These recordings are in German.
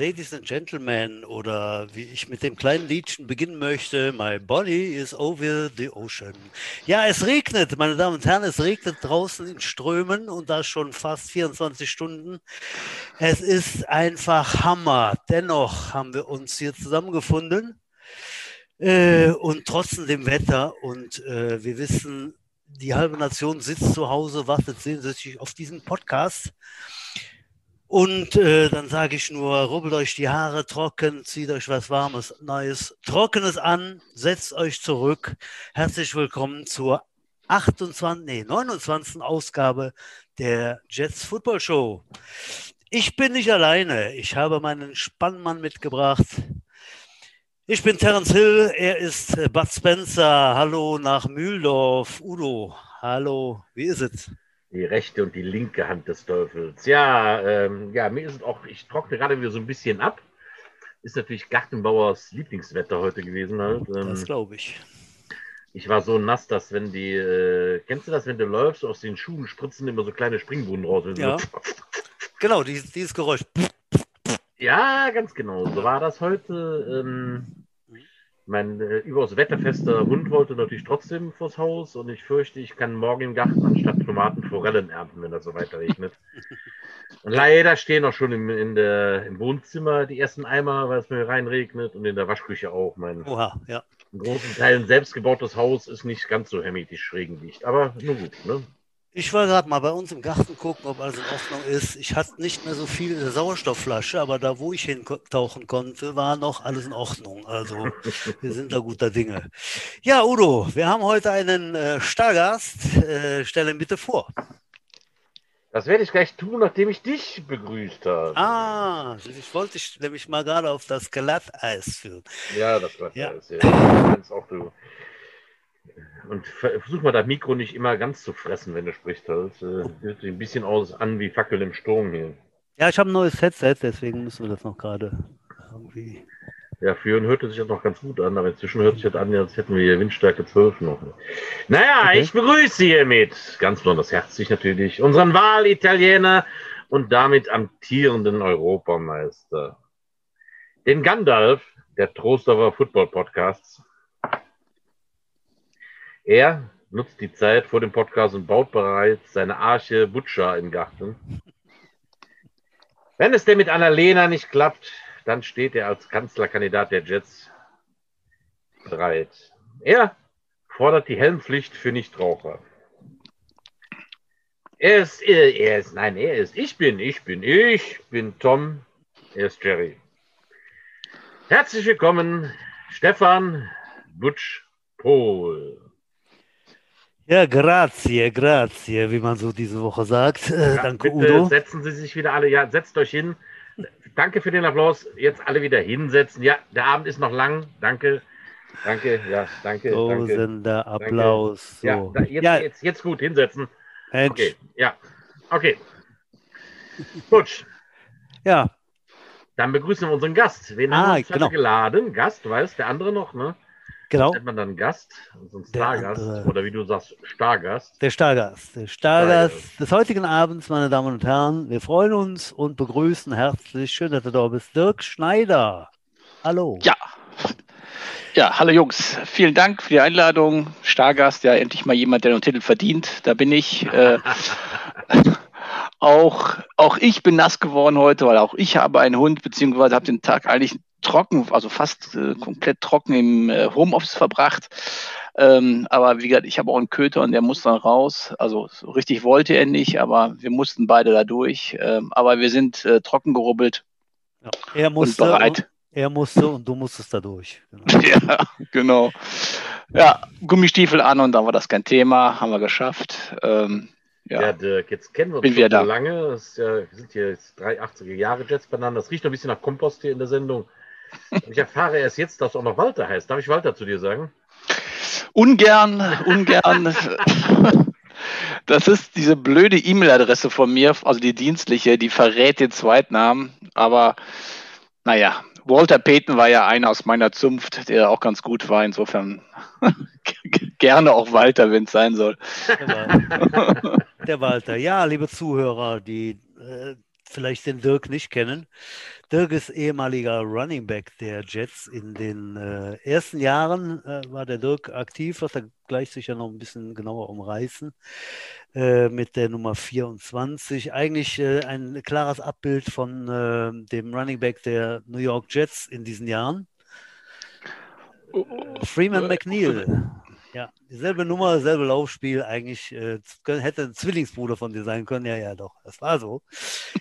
Ladies and Gentlemen, oder wie ich mit dem kleinen Liedchen beginnen möchte, My body is over the ocean. Ja, es regnet, meine Damen und Herren, es regnet draußen in Strömen und das schon fast 24 Stunden. Es ist einfach Hammer. Dennoch haben wir uns hier zusammengefunden äh, und trotz dem Wetter und äh, wir wissen, die halbe Nation sitzt zu Hause, wartet sehnsüchtig auf diesen Podcast. Und äh, dann sage ich nur, rubbelt euch die Haare trocken, zieht euch was Warmes, Neues, Trockenes an, setzt euch zurück. Herzlich willkommen zur 28, nee, 29. Ausgabe der Jets Football Show. Ich bin nicht alleine. Ich habe meinen Spannmann mitgebracht. Ich bin Terence Hill, er ist äh, Bud Spencer. Hallo nach Mühldorf. Udo, hallo, wie ist es? Die rechte und die linke Hand des Teufels. Ja, ähm, ja, mir ist es auch, ich trockne gerade wieder so ein bisschen ab. Ist natürlich Gartenbauers Lieblingswetter heute gewesen halt. Ähm, das glaube ich. Ich war so nass, dass wenn die, äh, kennst du das, wenn du läufst, aus den Schuhen spritzen immer so kleine Springbrunnen raus. Ja. So. genau, dieses, dieses Geräusch. Ja, ganz genau. So war das heute. Ähm, mein äh, überaus wetterfester Hund wollte natürlich trotzdem vors Haus und ich fürchte, ich kann morgen im Garten anstatt Tomaten Forellen ernten, wenn das so weiter regnet. Und leider stehen auch schon im, in der, im Wohnzimmer die ersten Eimer, weil es mir reinregnet und in der Waschküche auch. Mein Oha, ja. in großen Teilen selbstgebautes Haus ist nicht ganz so hermetisch regendicht, aber nur gut. Ne? Ich war gerade mal bei uns im Garten gucken, ob alles in Ordnung ist. Ich hatte nicht mehr so viel in der Sauerstoffflasche, aber da, wo ich hintauchen konnte, war noch alles in Ordnung. Also wir sind da guter Dinge. Ja, Udo, wir haben heute einen äh, Stargast. Äh, stell ihn bitte vor. Das werde ich gleich tun, nachdem ich dich begrüßt habe. Ah, ich wollte dich nämlich mal gerade auf das Glatteis führen. Ja, das Glatteis. Ja. ja. Auch du und versuch mal das Mikro nicht immer ganz zu fressen, wenn du sprichst. Das äh, hört sich ein bisschen aus an wie Fackel im Sturm hier. Ja, ich habe ein neues Headset, deswegen müssen wir das noch gerade irgendwie. Ja, für ihn hörte sich das noch ganz gut an, aber inzwischen hört sich das an, als hätten wir hier Windstärke 12 noch. Naja, okay. ich begrüße hiermit, ganz besonders herzlich natürlich, unseren Wahlitaliener und damit amtierenden Europameister. Den Gandalf der Trostorfer Football Podcasts er nutzt die Zeit vor dem Podcast und baut bereits seine Arche Butcher im Garten. Wenn es denn mit Annalena nicht klappt, dann steht er als Kanzlerkandidat der Jets bereit. Er fordert die Helmpflicht für Nichtraucher. Er ist, er ist, nein, er ist, ich bin, ich bin, ich bin Tom, er ist Jerry. Herzlich willkommen, Stefan Butch Pohl. Ja, grazie, grazie, wie man so diese Woche sagt. Äh, ja, danke, bitte Udo. Setzen Sie sich wieder alle, ja, setzt euch hin. Danke für den Applaus. Jetzt alle wieder hinsetzen. Ja, der Abend ist noch lang. Danke. Danke, ja, danke. Tosender Applaus. Danke. So. Ja, jetzt, ja. Jetzt, jetzt, gut hinsetzen. Mensch. Okay, ja. Okay. Gut. Ja. Dann begrüßen wir unseren Gast. Wen ah, haben wir uns genau. geladen? Gast, du weißt, der andere noch, ne? Genau. Nennt man dann Gast, so ein Stargast oder wie du sagst, Stargast. Der Stargast. Der Stargast Stargast des heutigen Abends, meine Damen und Herren. Wir freuen uns und begrüßen herzlich, schön, dass du da bist, Dirk Schneider. Hallo. Ja. Ja, hallo Jungs. Vielen Dank für die Einladung. Stargast, ja, endlich mal jemand, der einen Titel verdient. Da bin ich. Äh, auch, auch ich bin nass geworden heute, weil auch ich habe einen Hund, beziehungsweise habe den Tag eigentlich trocken, also fast äh, komplett trocken im äh, Homeoffice verbracht. Ähm, aber wie gesagt, ich habe auch einen Köter und der muss dann raus. Also so richtig wollte er nicht, aber wir mussten beide da durch. Ähm, aber wir sind äh, trocken gerubbelt. Ja. Er musste, und bereit. er musste und du musstest da durch. Genau. ja, genau. Ja, Gummistiefel an und dann war das kein Thema, haben wir geschafft. Ähm, ja, ja Dirk, jetzt kennen wir uns Bin schon so lange. Das, ja, wir sind hier jetzt drei 80er Jahre Jets beieinander. Das riecht noch ein bisschen nach Kompost hier in der Sendung. Ich erfahre erst jetzt, dass auch noch Walter heißt. Darf ich Walter zu dir sagen? Ungern, ungern. Das ist diese blöde E-Mail-Adresse von mir, also die dienstliche, die verrät den Zweitnamen. Aber naja, Walter Payton war ja einer aus meiner Zunft, der auch ganz gut war. Insofern gerne auch Walter, wenn es sein soll. Der Walter. Ja, liebe Zuhörer, die äh, vielleicht den Dirk nicht kennen. Dirk ist ehemaliger Running Back der Jets. In den äh, ersten Jahren äh, war der Dirk aktiv, was er gleich sicher noch ein bisschen genauer umreißen, äh, mit der Nummer 24. Eigentlich äh, ein klares Abbild von äh, dem Running Back der New York Jets in diesen Jahren. Oh, oh. Freeman McNeil. Ja, dieselbe Nummer, dasselbe Laufspiel. Eigentlich äh, hätte ein Zwillingsbruder von dir sein können. Ja, ja, doch. Das war so.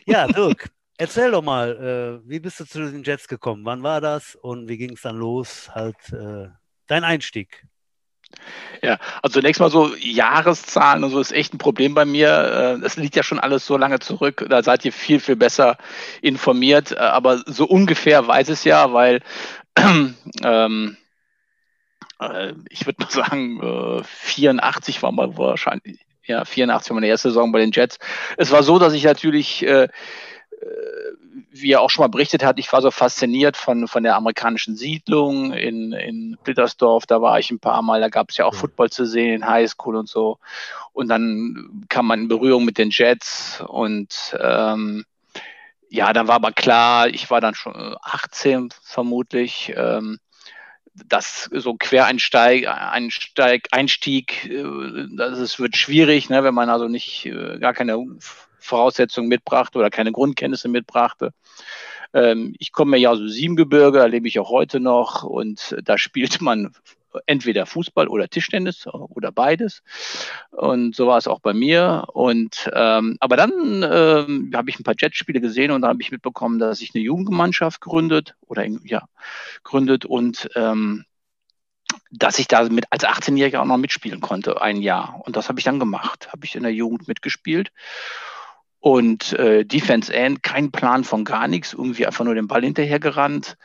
Ja, Dirk, erzähl doch mal, äh, wie bist du zu den Jets gekommen? Wann war das und wie ging es dann los? Halt äh, dein Einstieg. Ja, also zunächst mal so Jahreszahlen und so ist echt ein Problem bei mir. Das äh, liegt ja schon alles so lange zurück. Da seid ihr viel, viel besser informiert. Äh, aber so ungefähr weiß es ja, weil ähm, äh, ich würde mal sagen, äh, 84 war mal wahrscheinlich, ja, 84 war meine erste Saison bei den Jets. Es war so, dass ich natürlich, äh, äh, wie er auch schon mal berichtet hat, ich war so fasziniert von, von der amerikanischen Siedlung in, in Blittersdorf. Da war ich ein paar Mal, da gab es ja auch Football zu sehen in Highschool und so. Und dann kam man in Berührung mit den Jets und ähm, ja, dann war aber klar, ich war dann schon 18 vermutlich. Ähm, das so Quereinsteig, Einsteig, Einstieg, äh, das ist, wird schwierig, ne, wenn man also nicht äh, gar keine Voraussetzungen mitbrachte oder keine Grundkenntnisse mitbrachte. Ähm, ich komme ja aus dem Siebengebirge, da lebe ich auch heute noch und da spielt man entweder Fußball oder Tischtennis oder beides. Und so war es auch bei mir. Und ähm, aber dann ähm, habe ich ein paar Jetspiele gesehen und da habe ich mitbekommen, dass sich eine Jugendmannschaft gründet oder ja gründet und ähm, dass ich da mit als 18-Jähriger auch noch mitspielen konnte, ein Jahr. Und das habe ich dann gemacht. Habe ich in der Jugend mitgespielt. Und äh, Defense End, kein Plan von gar nichts, irgendwie einfach nur den Ball hinterhergerannt.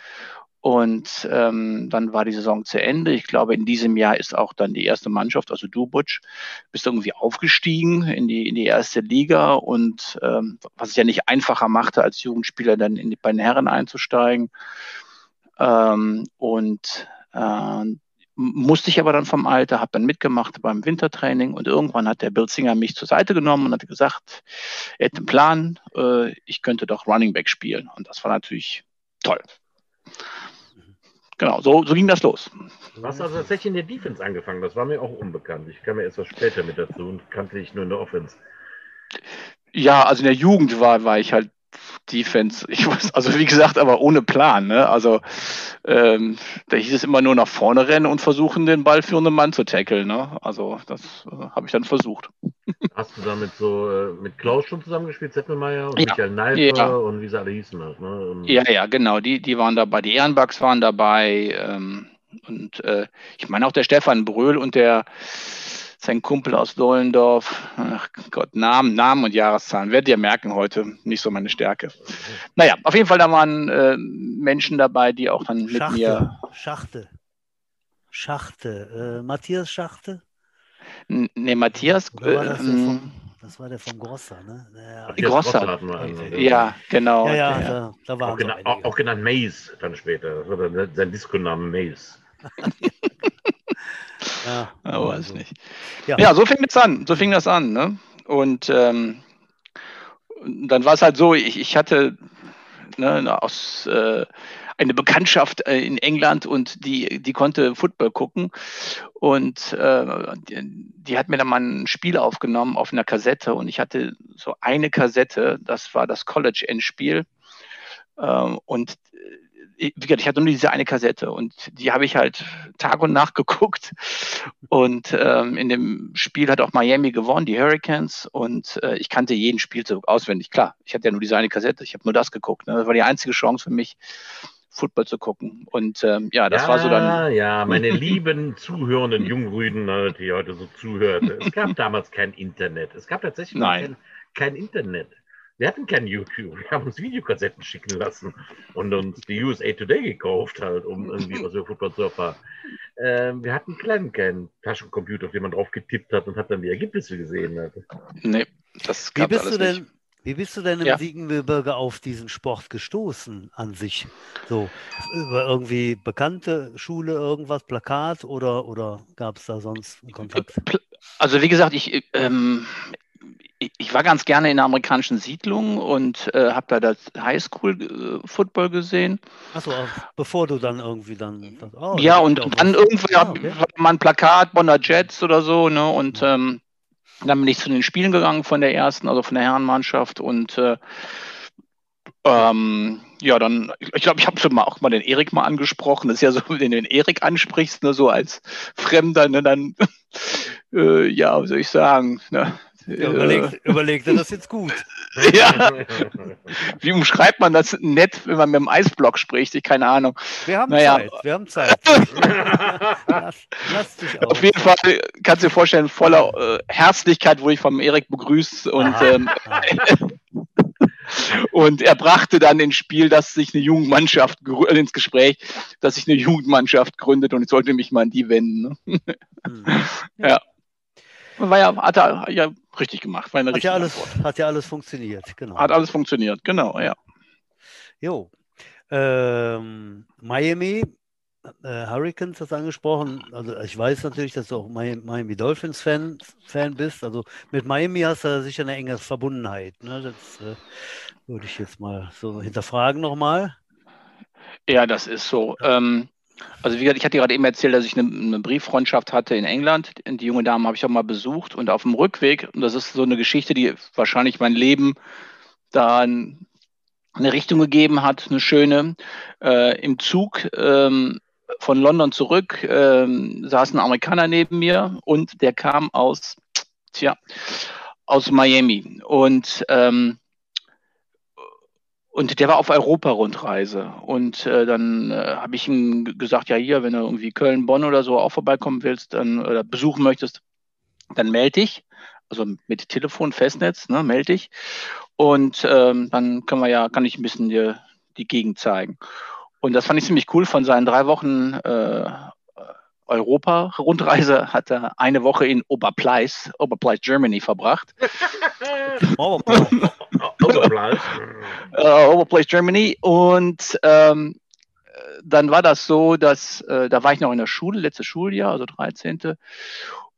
Und ähm, dann war die Saison zu Ende. Ich glaube, in diesem Jahr ist auch dann die erste Mannschaft, also du, Butch, bist irgendwie aufgestiegen in die, in die erste Liga. Und ähm, was es ja nicht einfacher machte, als Jugendspieler dann in die, bei den Herren einzusteigen. Ähm, und äh, musste ich aber dann vom Alter, habe dann mitgemacht beim Wintertraining und irgendwann hat der Bilzinger mich zur Seite genommen und hat gesagt, er hätte einen Plan, äh, ich könnte doch Running Back spielen. Und das war natürlich toll. Genau, so, so ging das los. Du hast also tatsächlich in der Defense angefangen, das war mir auch unbekannt. Ich kam ja erst was später mit dazu und kannte dich nur in der Offense. Ja, also in der Jugend war, war ich halt Defense. Ich weiß, also wie gesagt, aber ohne Plan. Ne? Also ähm, da hieß es immer nur nach vorne rennen und versuchen, den ballführenden Mann zu tackeln. Ne? Also das äh, habe ich dann versucht. Hast du damit so äh, mit Klaus schon zusammengespielt, Zettelmeier und ja. Michael Neifer ja. und wie sie alle hießen? Halt, ne? Und ja, ja, genau. Die, die waren dabei. Die Ehrenbugs waren dabei. Ähm, und äh, ich meine auch der Stefan Bröhl und der sein Kumpel aus Dollendorf. Ach Gott, Namen, Namen und Jahreszahlen. Werdet ihr merken heute, nicht so meine Stärke. Naja, auf jeden Fall, da waren äh, Menschen dabei, die auch dann mit Schachte, mir. Schachte. Schachte. Äh, Matthias Schachte? N nee, Matthias. Äh, war das, vom, das, war der vom Grosser, ne? Ja, Grosser. Grosser ja, genau. Ja, ja, da, da waren auch, gena auch genannt Maze dann später. Sein Disco-Name Maze. Ja, ja weiß also. nicht. Ja. ja, so fing das an. So fing das an. Ne? Und ähm, dann war es halt so, ich, ich hatte ne, aus äh, eine Bekanntschaft äh, in England und die, die konnte Football gucken. Und äh, die, die, hat mir dann mal ein Spiel aufgenommen auf einer Kassette und ich hatte so eine Kassette, das war das College-Endspiel. Ähm, und wie gesagt, ich hatte nur diese eine Kassette und die habe ich halt Tag und Nacht geguckt. Und ähm, in dem Spiel hat auch Miami gewonnen, die Hurricanes. Und äh, ich kannte jeden Spielzug auswendig. Klar, ich hatte ja nur diese eine Kassette, ich habe nur das geguckt. Ne? Das war die einzige Chance für mich, Football zu gucken. Und ähm, ja, das ja, war so dann. Ja, meine lieben zuhörenden Jungrüden, die heute so zuhört. Es gab damals kein Internet. Es gab tatsächlich kein, kein Internet. Wir hatten kein YouTube. Wir haben uns Videokassetten schicken lassen und uns die USA Today gekauft, halt, um irgendwie was über Football zu erfahren. Ähm, wir hatten keinen, keinen Taschencomputer, auf den man drauf getippt hat und hat dann die Ergebnisse gesehen. Hat. Nee, das gab wie bist du denn, nicht. Wie bist du denn im ja. Siegengebirge auf diesen Sport gestoßen an sich? So, über irgendwie bekannte Schule, irgendwas, Plakat oder, oder gab es da sonst einen Kontakt? Also wie gesagt, ich, ähm, ich war ganz gerne in der amerikanischen Siedlung und äh, habe da das Highschool-Football gesehen. Achso, bevor du dann irgendwie dann. Oh, ja, und, und dann irgendwie ah, okay. mal ein Plakat Bonner Jets oder so, ne? Und ähm, dann bin ich zu den Spielen gegangen von der ersten, also von der Herrenmannschaft und äh, ähm, ja, dann, ich glaube, ich habe schon mal auch mal den Erik mal angesprochen. Das ist ja so, wenn du den Erik ansprichst, ne, so als Fremder, ne, dann, äh, ja, wie soll ich sagen, ne, ja, überlegt, überlegt er das jetzt gut. ja. Wie umschreibt man das nett, wenn man mit dem Eisblock spricht? Ich keine Ahnung. Wir haben naja. Zeit. Wir haben Zeit. lass, lass dich auf. auf jeden Fall kannst du dir vorstellen, voller äh, Herzlichkeit wurde ich vom Erik begrüßt und ähm, und er brachte dann ins Spiel, dass sich eine Jugendmannschaft äh, ins Gespräch, dass sich eine Jugendmannschaft gründet und ich sollte mich mal an die wenden. Ne? Hm. ja. War ja, hat er ja richtig gemacht. War hat, ja alles, hat ja alles funktioniert, genau. Hat alles funktioniert, genau, ja. Jo. Ähm, Miami, äh, Hurricanes hast du angesprochen. Also ich weiß natürlich, dass du auch Miami Dolphins Fan, Fan bist. Also mit Miami hast du sicher eine enge Verbundenheit. Ne? Das äh, würde ich jetzt mal so hinterfragen nochmal. Ja, das ist so. Ähm, also wie gesagt, ich hatte gerade eben erzählt, dass ich eine, eine Brieffreundschaft hatte in England. Die junge Dame habe ich auch mal besucht und auf dem Rückweg, und das ist so eine Geschichte, die wahrscheinlich mein Leben da eine Richtung gegeben hat, eine schöne. Äh, Im Zug ähm, von London zurück ähm, saß ein Amerikaner neben mir und der kam aus, tja, aus Miami. Und ähm, und der war auf Europa-Rundreise. Und äh, dann äh, habe ich ihm gesagt, ja hier, wenn du irgendwie Köln, Bonn oder so auch vorbeikommen willst, dann oder besuchen möchtest, dann melde dich. Also mit Telefon, Festnetz, ne, melde dich. Und ähm, dann können wir ja, kann ich ein bisschen dir die Gegend zeigen. Und das fand ich ziemlich cool. Von seinen drei Wochen äh, Europa-Rundreise hat er eine Woche in Oberpleis, Oberpleis, Germany verbracht. Oberpleis. uh, Oberpleis, Germany. Und ähm, dann war das so, dass äh, da war ich noch in der Schule, letztes Schuljahr, also 13.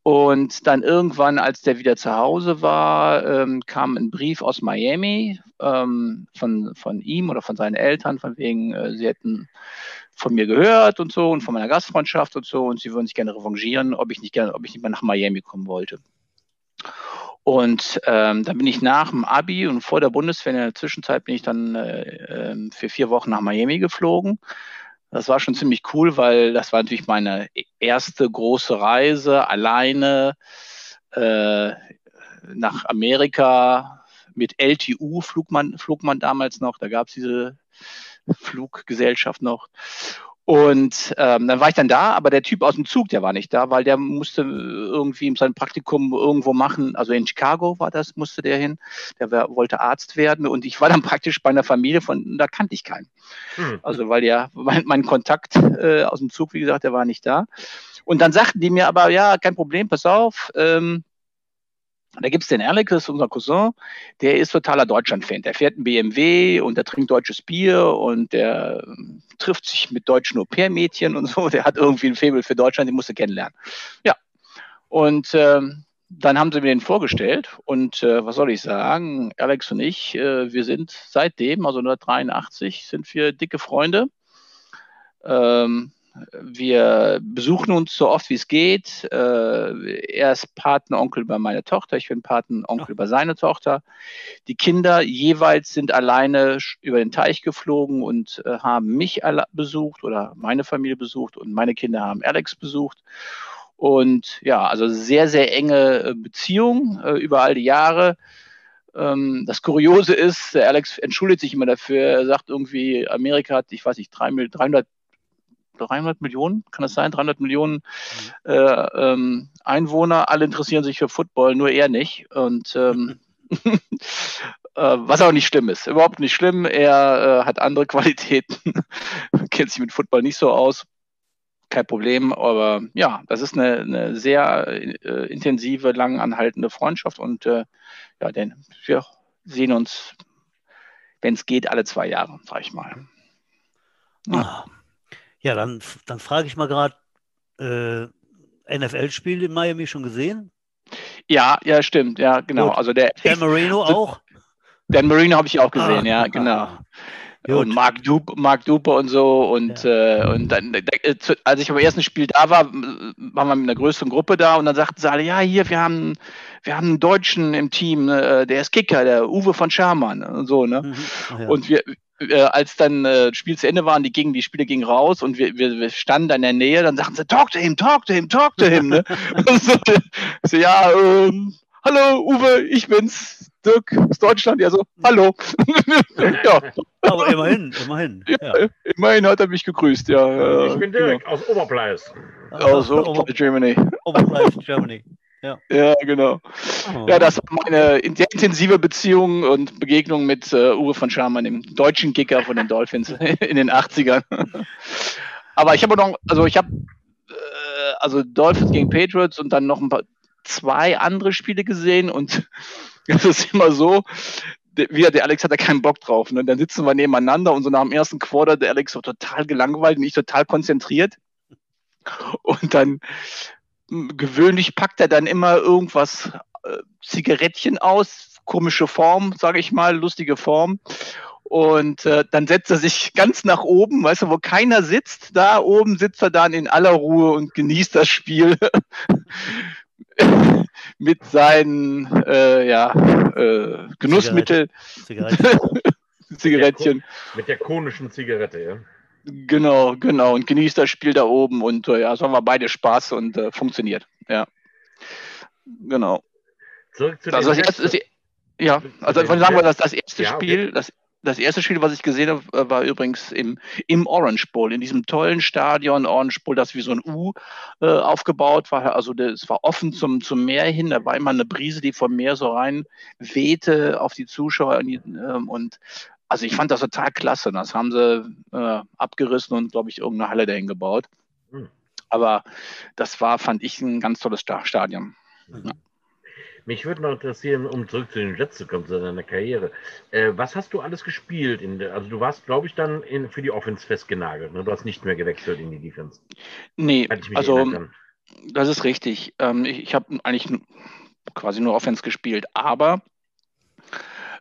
Und dann irgendwann, als der wieder zu Hause war, ähm, kam ein Brief aus Miami ähm, von, von ihm oder von seinen Eltern, von wegen, äh, sie hätten von mir gehört und so und von meiner Gastfreundschaft und so und sie würden sich gerne revanchieren, ob ich nicht gerne, ob ich nicht mehr nach Miami kommen wollte. Und ähm, dann bin ich nach dem Abi und vor der Bundeswehr in der Zwischenzeit bin ich dann äh, ähm, für vier Wochen nach Miami geflogen. Das war schon ziemlich cool, weil das war natürlich meine erste große Reise alleine äh, nach Amerika mit LTU flog man, flog man damals noch. Da gab es diese Fluggesellschaft noch. Und ähm, dann war ich dann da, aber der Typ aus dem Zug, der war nicht da, weil der musste irgendwie sein Praktikum irgendwo machen. Also in Chicago war das, musste der hin. Der war, wollte Arzt werden und ich war dann praktisch bei einer Familie von, da kannte ich keinen. Hm. Also weil der, mein, mein Kontakt äh, aus dem Zug, wie gesagt, der war nicht da. Und dann sagten die mir aber, ja, kein Problem, pass auf, ähm, da gibt es den Alex, das ist unser Cousin, der ist totaler Deutschland-Fan. Der fährt ein BMW und der trinkt deutsches Bier und der ähm, trifft sich mit deutschen Au-pair-Mädchen und so. Der hat irgendwie ein Faible für Deutschland, den musste kennenlernen. Ja. Und ähm, dann haben sie mir den vorgestellt und äh, was soll ich sagen? Alex und ich, äh, wir sind seitdem, also 1983, sind wir dicke Freunde. Ähm, wir besuchen uns so oft wie es geht. Äh, er ist Patenonkel bei meiner Tochter, ich bin Patenonkel bei seiner Tochter. Die Kinder jeweils sind alleine über den Teich geflogen und äh, haben mich besucht oder meine Familie besucht und meine Kinder haben Alex besucht. Und ja, also sehr, sehr enge äh, Beziehung über all die Jahre. Ähm, das Kuriose ist, Alex entschuldigt sich immer dafür. Er sagt irgendwie, Amerika hat, ich weiß nicht, 300 300 Millionen, kann das sein? 300 Millionen mhm. äh, ähm, Einwohner, alle interessieren sich für Football, nur er nicht. Und ähm, äh, was auch nicht schlimm ist, überhaupt nicht schlimm. Er äh, hat andere Qualitäten, kennt sich mit Football nicht so aus. Kein Problem, aber ja, das ist eine, eine sehr äh, intensive, lang anhaltende Freundschaft und äh, ja, denn wir sehen uns, wenn es geht, alle zwei Jahre, sag ich mal. Ja. Ah. Ja, dann, dann frage ich mal gerade, äh, NFL-Spiel in Miami schon gesehen? Ja, ja, stimmt, ja, genau. Gut. Also der Dan Marino auch? Dan Marino habe ich auch gesehen, Ah, ja, ah, genau. ah. Und Mark Dupe, Mark Dupe und so. Und, äh, und dann, äh, als ich beim ersten Spiel da war, waren wir mit einer größeren Gruppe da und dann sagten sie alle, ja, hier, wir haben, wir haben einen Deutschen im Team, äh, der ist Kicker, der Uwe von Schermann und so, ne? Mhm. Ja. Und wir, äh, als dann äh, das Spiel zu Ende war und die, gingen, die Spiele gingen raus und wir, wir, wir standen da in der Nähe, dann sagten sie, talk to him, talk to him, talk to him. Ne? und so, so, ja, ähm, hallo Uwe, ich bin's, Dirk aus Deutschland. Ja, so, hallo. ja, Aber immerhin, immerhin. Ja. immerhin hat er mich gegrüßt, ja. ich äh, bin Dirk aus Oberpleis. Genau. Aus Ober- Germany. Oberpreis Germany. Ja, genau. Oh. Ja, das war meine in- sehr intensive Beziehung und Begegnung mit äh, Uwe von Schermann, dem deutschen Kicker von den Dolphins in den 80ern. Aber ich habe noch, also ich habe, äh, also Dolphins gegen Patriots und dann noch ein paar, zwei andere Spiele gesehen und es ist immer so, der, wieder der Alex hat da keinen Bock drauf. Ne? Dann sitzen wir nebeneinander und so nach dem ersten Quarter der Alex so total gelangweilt und ich total konzentriert. Und dann gewöhnlich packt er dann immer irgendwas, äh, Zigarettchen aus, komische Form, sage ich mal, lustige Form. Und äh, dann setzt er sich ganz nach oben, weißt du, wo keiner sitzt, da oben sitzt er dann in aller Ruhe und genießt das Spiel mit seinen äh, ja, äh, Genussmittel, Zigarette. Zigarettchen. Mit der konischen Zigarette, ja. Genau, genau. Und genießt das Spiel da oben und äh, ja, so haben wir beide Spaß und äh, funktioniert. Ja. Genau. Zurück zu Also das erste, das, Texten. ja, also von sagen wir, Jets. das, das erste Ja, okay. Spiel, das, das erste Spiel, was ich gesehen habe, äh, war übrigens im, im Orange Bowl, in diesem tollen Stadion Orange Bowl, das wie so ein U äh, aufgebaut war. Also es war offen zum, zum Meer hin, da war immer eine Brise, die vom Meer so rein wehte auf die Zuschauer. Und, die, ähm, und also ich fand das total klasse. Das haben sie äh, abgerissen und, glaube ich, irgendeine Halle dahin gebaut. Hm. Aber das war, fand ich, ein ganz tolles Sta- Stadion. Mich würde noch interessieren, um zurück zu den Jets zu kommen, zu deiner Karriere. Äh, was hast du alles gespielt? Der, also du warst, glaube ich, dann in, für die Offense festgenagelt. Ne? Du hast nicht mehr gewechselt in die Defense. Nee, also. Das ist richtig. Ähm, ich ich habe eigentlich quasi nur Offense gespielt, aber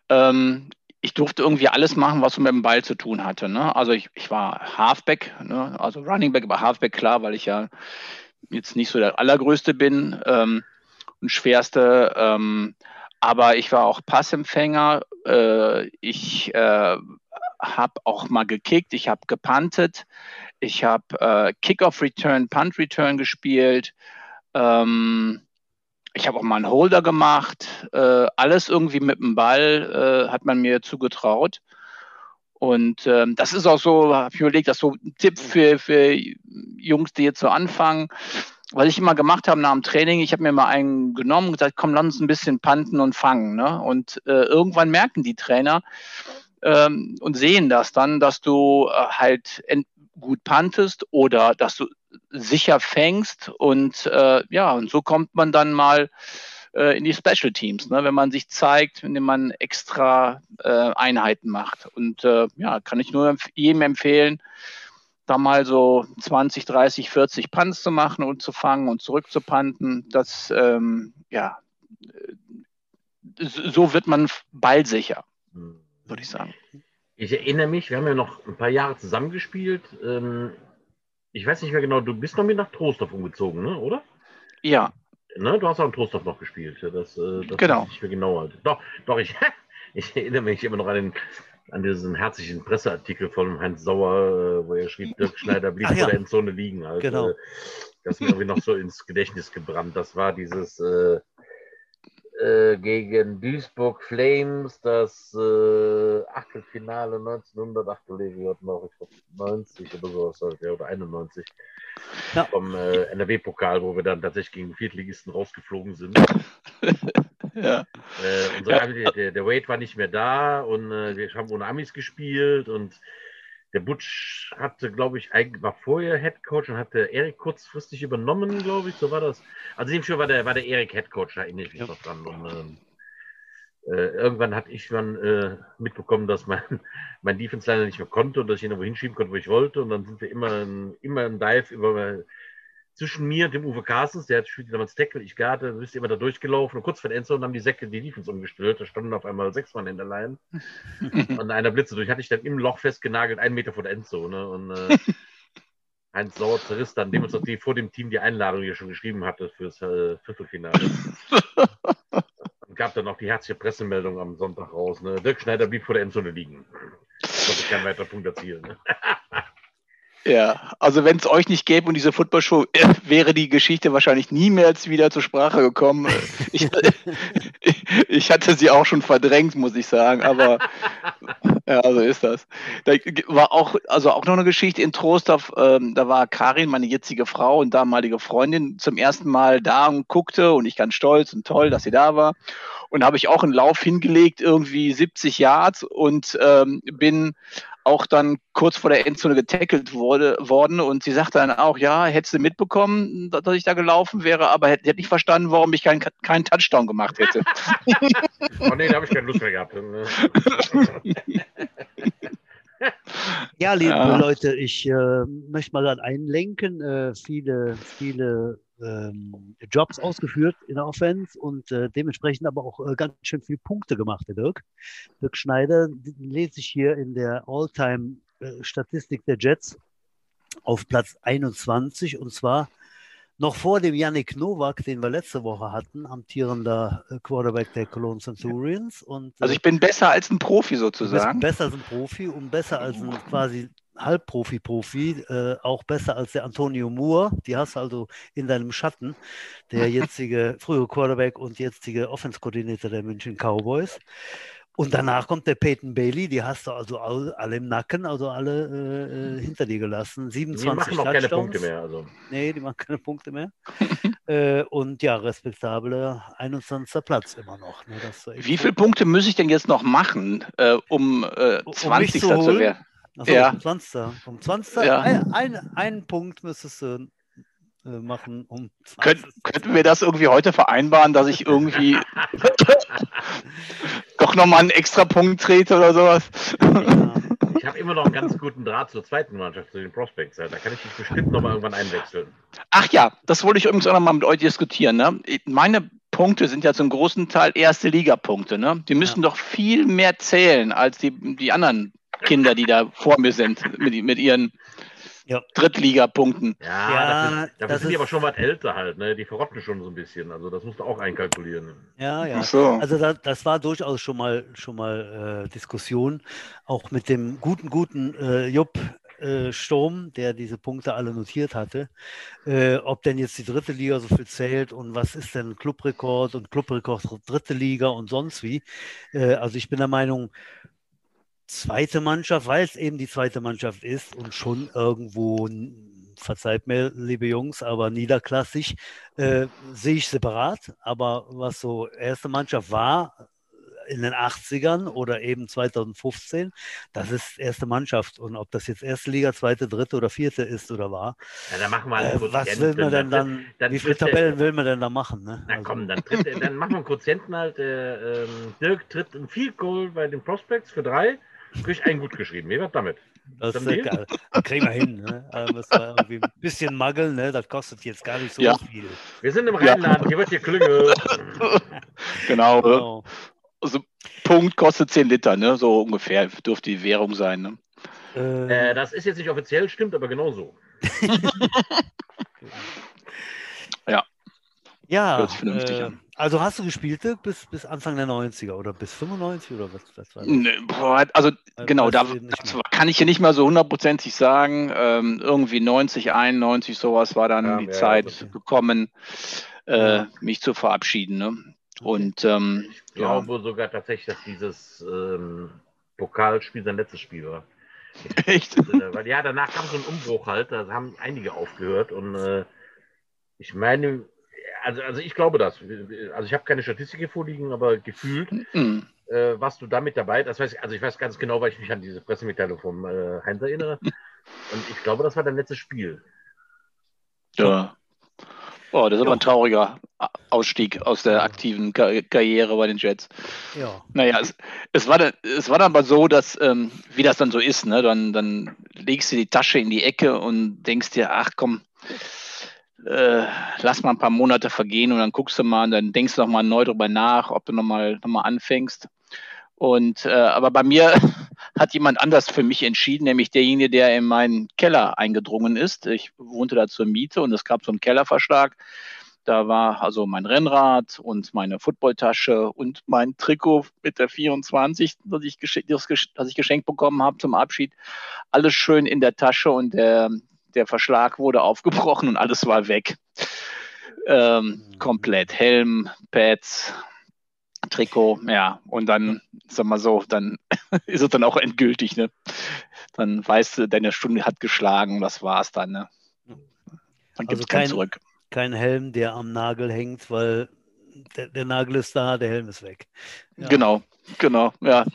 ähm, ich durfte irgendwie alles machen, was mit dem Ball zu tun hatte. Ne? Also ich, ich war Halfback, ne? also Running Back, aber Halfback klar, weil ich ja jetzt nicht so der allergrößte bin ähm, und schwerste. Ähm, aber ich war auch Passempfänger. Äh, ich äh, habe auch mal gekickt, ich habe gepuntet, ich habe äh, Kickoff Return, Punt Return gespielt. Ähm, ich habe auch mal einen Holder gemacht. Äh, alles irgendwie mit dem Ball äh, hat man mir zugetraut. Und ähm, das ist auch so, habe ich überlegt, das ist so ein Tipp für, für Jungs, die jetzt so anfangen. Was ich immer gemacht habe nach dem Training, ich habe mir mal einen genommen und gesagt, komm, lass uns ein bisschen panten und fangen. Ne? Und äh, irgendwann merken die Trainer ähm, und sehen das dann, dass du äh, halt ent- gut pantest oder dass du sicher fängst und äh, ja, und so kommt man dann mal äh, in die Special Teams, ne? wenn man sich zeigt, indem man extra äh, Einheiten macht. Und äh, ja, kann ich nur empf jedem empfehlen, da mal so 20, 30, 40 Punts zu machen und zu fangen und zurückzupanten. Das, ähm, ja, äh, so wird man ballsicher, Hm. würde ich sagen. Ich erinnere mich, wir haben ja noch ein paar Jahre zusammengespielt. Ähm, ich weiß nicht mehr genau, du bist noch mit nach Trostorf umgezogen, ne? oder? Ja, Ne? Du hast auch in Trostorf noch gespielt. Das, äh, das Genau. ich nicht mehr genau. Halt. Doch, doch, ich, ich erinnere mich immer noch an, den, an diesen herzlichen Presseartikel von Heinz Sauer, äh, wo er schrieb, Dirk Schneider blieb ja. der Endzone liegen. Halt. Genau. Äh, Das ist mir irgendwie noch so ins Gedächtnis gebrannt. Das war dieses äh, äh, gegen Duisburg Flames, das äh, Achtelfinale 1900, ach du liebe Gott, noch, ich glaube 90 oder sowas, ja, oder 91 Ja. vom äh, NRW-Pokal, wo wir dann tatsächlich gegen Viertligisten rausgeflogen sind. ja, Äh, unser, der, der, der Wade war nicht mehr da und äh, wir haben ohne Amis gespielt und der Butch hatte, glaube ich, eigentlich war vorher Head Coach und hatte Erik kurzfristig übernommen, glaube ich, so war das. Also in dem Spiel war der, war der Erik Head Coach, da erinnere ich mich Ja. noch dran. Und, ähm, äh, irgendwann hatte ich dann äh, mitbekommen, dass mein, mein Defense Liner nicht mehr konnte und dass ich ihn irgendwo hinschieben konnte, wo ich wollte. Und dann sind wir immer immer ein Dive über zwischen mir und dem Uwe Carstens, der spielte damals Tackle, ich Garde, bist immer da durchgelaufen und kurz vor der Endzone haben die Säcke die Defense umgestellt, da standen auf einmal sechs Mann in der Line und einer Blitze durch, hatte ich dann im Loch festgenagelt, einen Meter vor der Endzone und äh, Heinz Sauer zerriss dann demonstrativ vor dem Team die Einladung, die er schon geschrieben hatte fürs äh, Viertelfinale. und gab dann auch die herzliche Pressemeldung am Sonntag raus. Ne? Dirk Schneider blieb vor der Endzone liegen. Konnte kein weiterer Punkt erzielen. Ne? Ja, also wenn es euch nicht gäbe und diese Footballshow, äh, wäre die Geschichte wahrscheinlich niemals wieder zur Sprache gekommen. Ich, ich hatte sie auch schon verdrängt, muss ich sagen, aber ja, so ist das. Da war auch, also auch noch eine Geschichte in Trostorf, ähm, da war Karin, meine jetzige Frau und damalige Freundin, zum ersten Mal da und guckte und ich ganz stolz und toll, dass sie da war. Und habe ich auch einen Lauf hingelegt, irgendwie 70 Yards und ähm, bin auch dann kurz vor der Endzone getackelt wurde, worden und sie sagte dann auch, ja, hätte sie mitbekommen, dass ich da gelaufen wäre, aber hätte, hätte nicht verstanden, warum ich keinen kein Touchdown gemacht hätte. oh nee, da habe ich keine Lust mehr gehabt. Ja, liebe ja. Leute, ich äh, möchte mal dann einlenken. Äh, viele, viele ähm, Jobs ausgeführt in der Offense und äh, dementsprechend aber auch äh, ganz schön viele Punkte gemacht, der Dirk. Dirk Schneider lese ich hier in der All-Time-Statistik äh, der Jets auf Platz 21 und zwar noch vor dem Yannick Nowak, den wir letzte Woche hatten, amtierender äh, Quarterback der Cologne Centurions. Und, also ich bin besser als ein Profi sozusagen. besser als ein Profi und besser als ein quasi Halbprofi-Profi, äh, auch besser als der Antonio Moore. Die hast du also in deinem Schatten, der jetzige frühere Quarterback und jetzige Offense-Koordinator der München Cowboys. Und danach kommt der Peyton Bailey, die hast du also alle im Nacken, also alle äh, äh hinter dir gelassen. 27 die machen auch keine Punkte mehr. Also. Nee, die machen keine Punkte mehr. äh, und ja, respektable 21. Platz immer noch. Ne? Wie viele Punkte muss ich denn jetzt noch machen, äh, um äh, 20. Um zu werden? Achso, ja. um 20. Um 20. Ja. Ein, ein, einen Punkt müsstest du äh, machen. Um Könnt, könnten wir das irgendwie heute vereinbaren, dass ich irgendwie doch nochmal einen extra Punkt trete oder sowas? Ja. Ich habe immer noch einen ganz guten Draht zur zweiten Mannschaft, zu den Prospects. Da kann ich dich bestimmt nochmal irgendwann einwechseln. Ach ja, das wollte ich übrigens auch nochmal mit euch diskutieren. Ne? Meine Punkte sind ja zum großen Teil erste Liga-Punkte. Ne? Die müssen ja. doch viel mehr zählen als die, die anderen Kinder, die da vor mir sind, mit, mit ihren ja. Drittligapunkten. Ja, ja dafür, dafür sind die aber schon was älter halt, ne? Die verrotten schon so ein bisschen. Also das musst du auch einkalkulieren. Ja, ja. So. Also da, das war durchaus schon mal schon mal äh, Diskussion, auch mit dem guten, guten äh, Jupp äh, Sturm, der diese Punkte alle notiert hatte, äh, ob denn jetzt die dritte Liga so viel zählt und was ist denn Clubrekord und Clubrekord dritte Liga und sonst wie. Äh, also ich bin der Meinung, zweite Mannschaft, weil es eben die zweite Mannschaft ist und schon irgendwo, verzeiht mir, liebe Jungs, aber niederklassig, äh, sehe ich separat. Aber was so erste Mannschaft war, in den 80ern oder eben 2015, das ist erste Mannschaft. Und ob das jetzt erste Liga, zweite, dritte oder vierte ist oder war. Ja, dann machen wir äh, Was will man denn dann, dann wie viele Tabellen will man denn da machen? Ne? Na also. komm, dann, tritt, dann machen wir einen Quotienten halt. Äh, ähm, Dirk tritt ein Field Goal bei den Prospects für drei. Krieg einen gut geschrieben. Wie wird damit? Das ist geil. Kriegen wir hin. Ne? Da müssen wir irgendwie ein bisschen maggeln. Ne? Das kostet jetzt gar nicht so ja. viel. Wir sind im Rheinland. Ja. Hier wird hier Klüngel. genau. genau. Also, Punkt kostet 10 Liter. Ne? So ungefähr dürfte die Währung sein. Ne? Äh, das ist jetzt nicht offiziell, stimmt aber genau so. ja. Ja. Hört sich vernünftig äh, an. Also hast du gespielt bis, bis Anfang der 90er oder bis 95 oder was? was war das? Nee, boah, also das genau, da kann ich hier nicht mal so hundertprozentig sagen. Ähm, irgendwie 90, 91 sowas war dann ja, die ja, Zeit okay. gekommen, äh, ja. mich zu verabschieden. Ne? Und ähm, ich glaube sogar tatsächlich, dass dieses ähm, Pokalspiel sein letztes Spiel war. Echt? Äh, weil ja, danach kam so ein Umbruch halt, da haben einige aufgehört und äh, ich meine, also, also ich glaube das. Also ich habe keine Statistik vorliegen, aber gefühlt, mhm. äh, was du damit dabei, das weiß ich, also ich weiß ganz genau, weil ich mich an diese Pressemitteilung vom äh, Heinz erinnere. Und ich glaube, das war dein letztes Spiel. Ja. Oh, das ist ja. aber ein trauriger Ausstieg aus der aktiven Kar Karriere bei den Jets. Ja. Naja, es, es, war, es war dann aber so, dass, ähm, wie das dann so ist, ne? dann, dann legst du die Tasche in die Ecke und denkst dir, ach komm, äh, lass mal ein paar Monate vergehen und dann guckst du mal und dann denkst du noch mal neu drüber nach, ob du noch mal, noch mal anfängst. Und äh, aber bei mir hat jemand anders für mich entschieden, nämlich derjenige, der in meinen Keller eingedrungen ist. Ich wohnte da zur Miete und es gab so einen Kellerverschlag. Da war also mein Rennrad und meine Footballtasche und mein Trikot mit der 24, das ich, das ich geschenkt bekommen habe zum Abschied. Alles schön in der Tasche und der, der Verschlag wurde aufgebrochen und alles war weg. Ähm, mhm. komplett. Helm, Pads, Trikot, ja. Und dann, sag mal so, dann ist es dann auch endgültig, ne? Dann weißt du, deine Stunde hat geschlagen, das war's dann, ne? Dann gibt es also kein zurück kein Helm, der am Nagel hängt, weil der, der Nagel ist da, der Helm ist weg. Ja. Genau, genau, ja.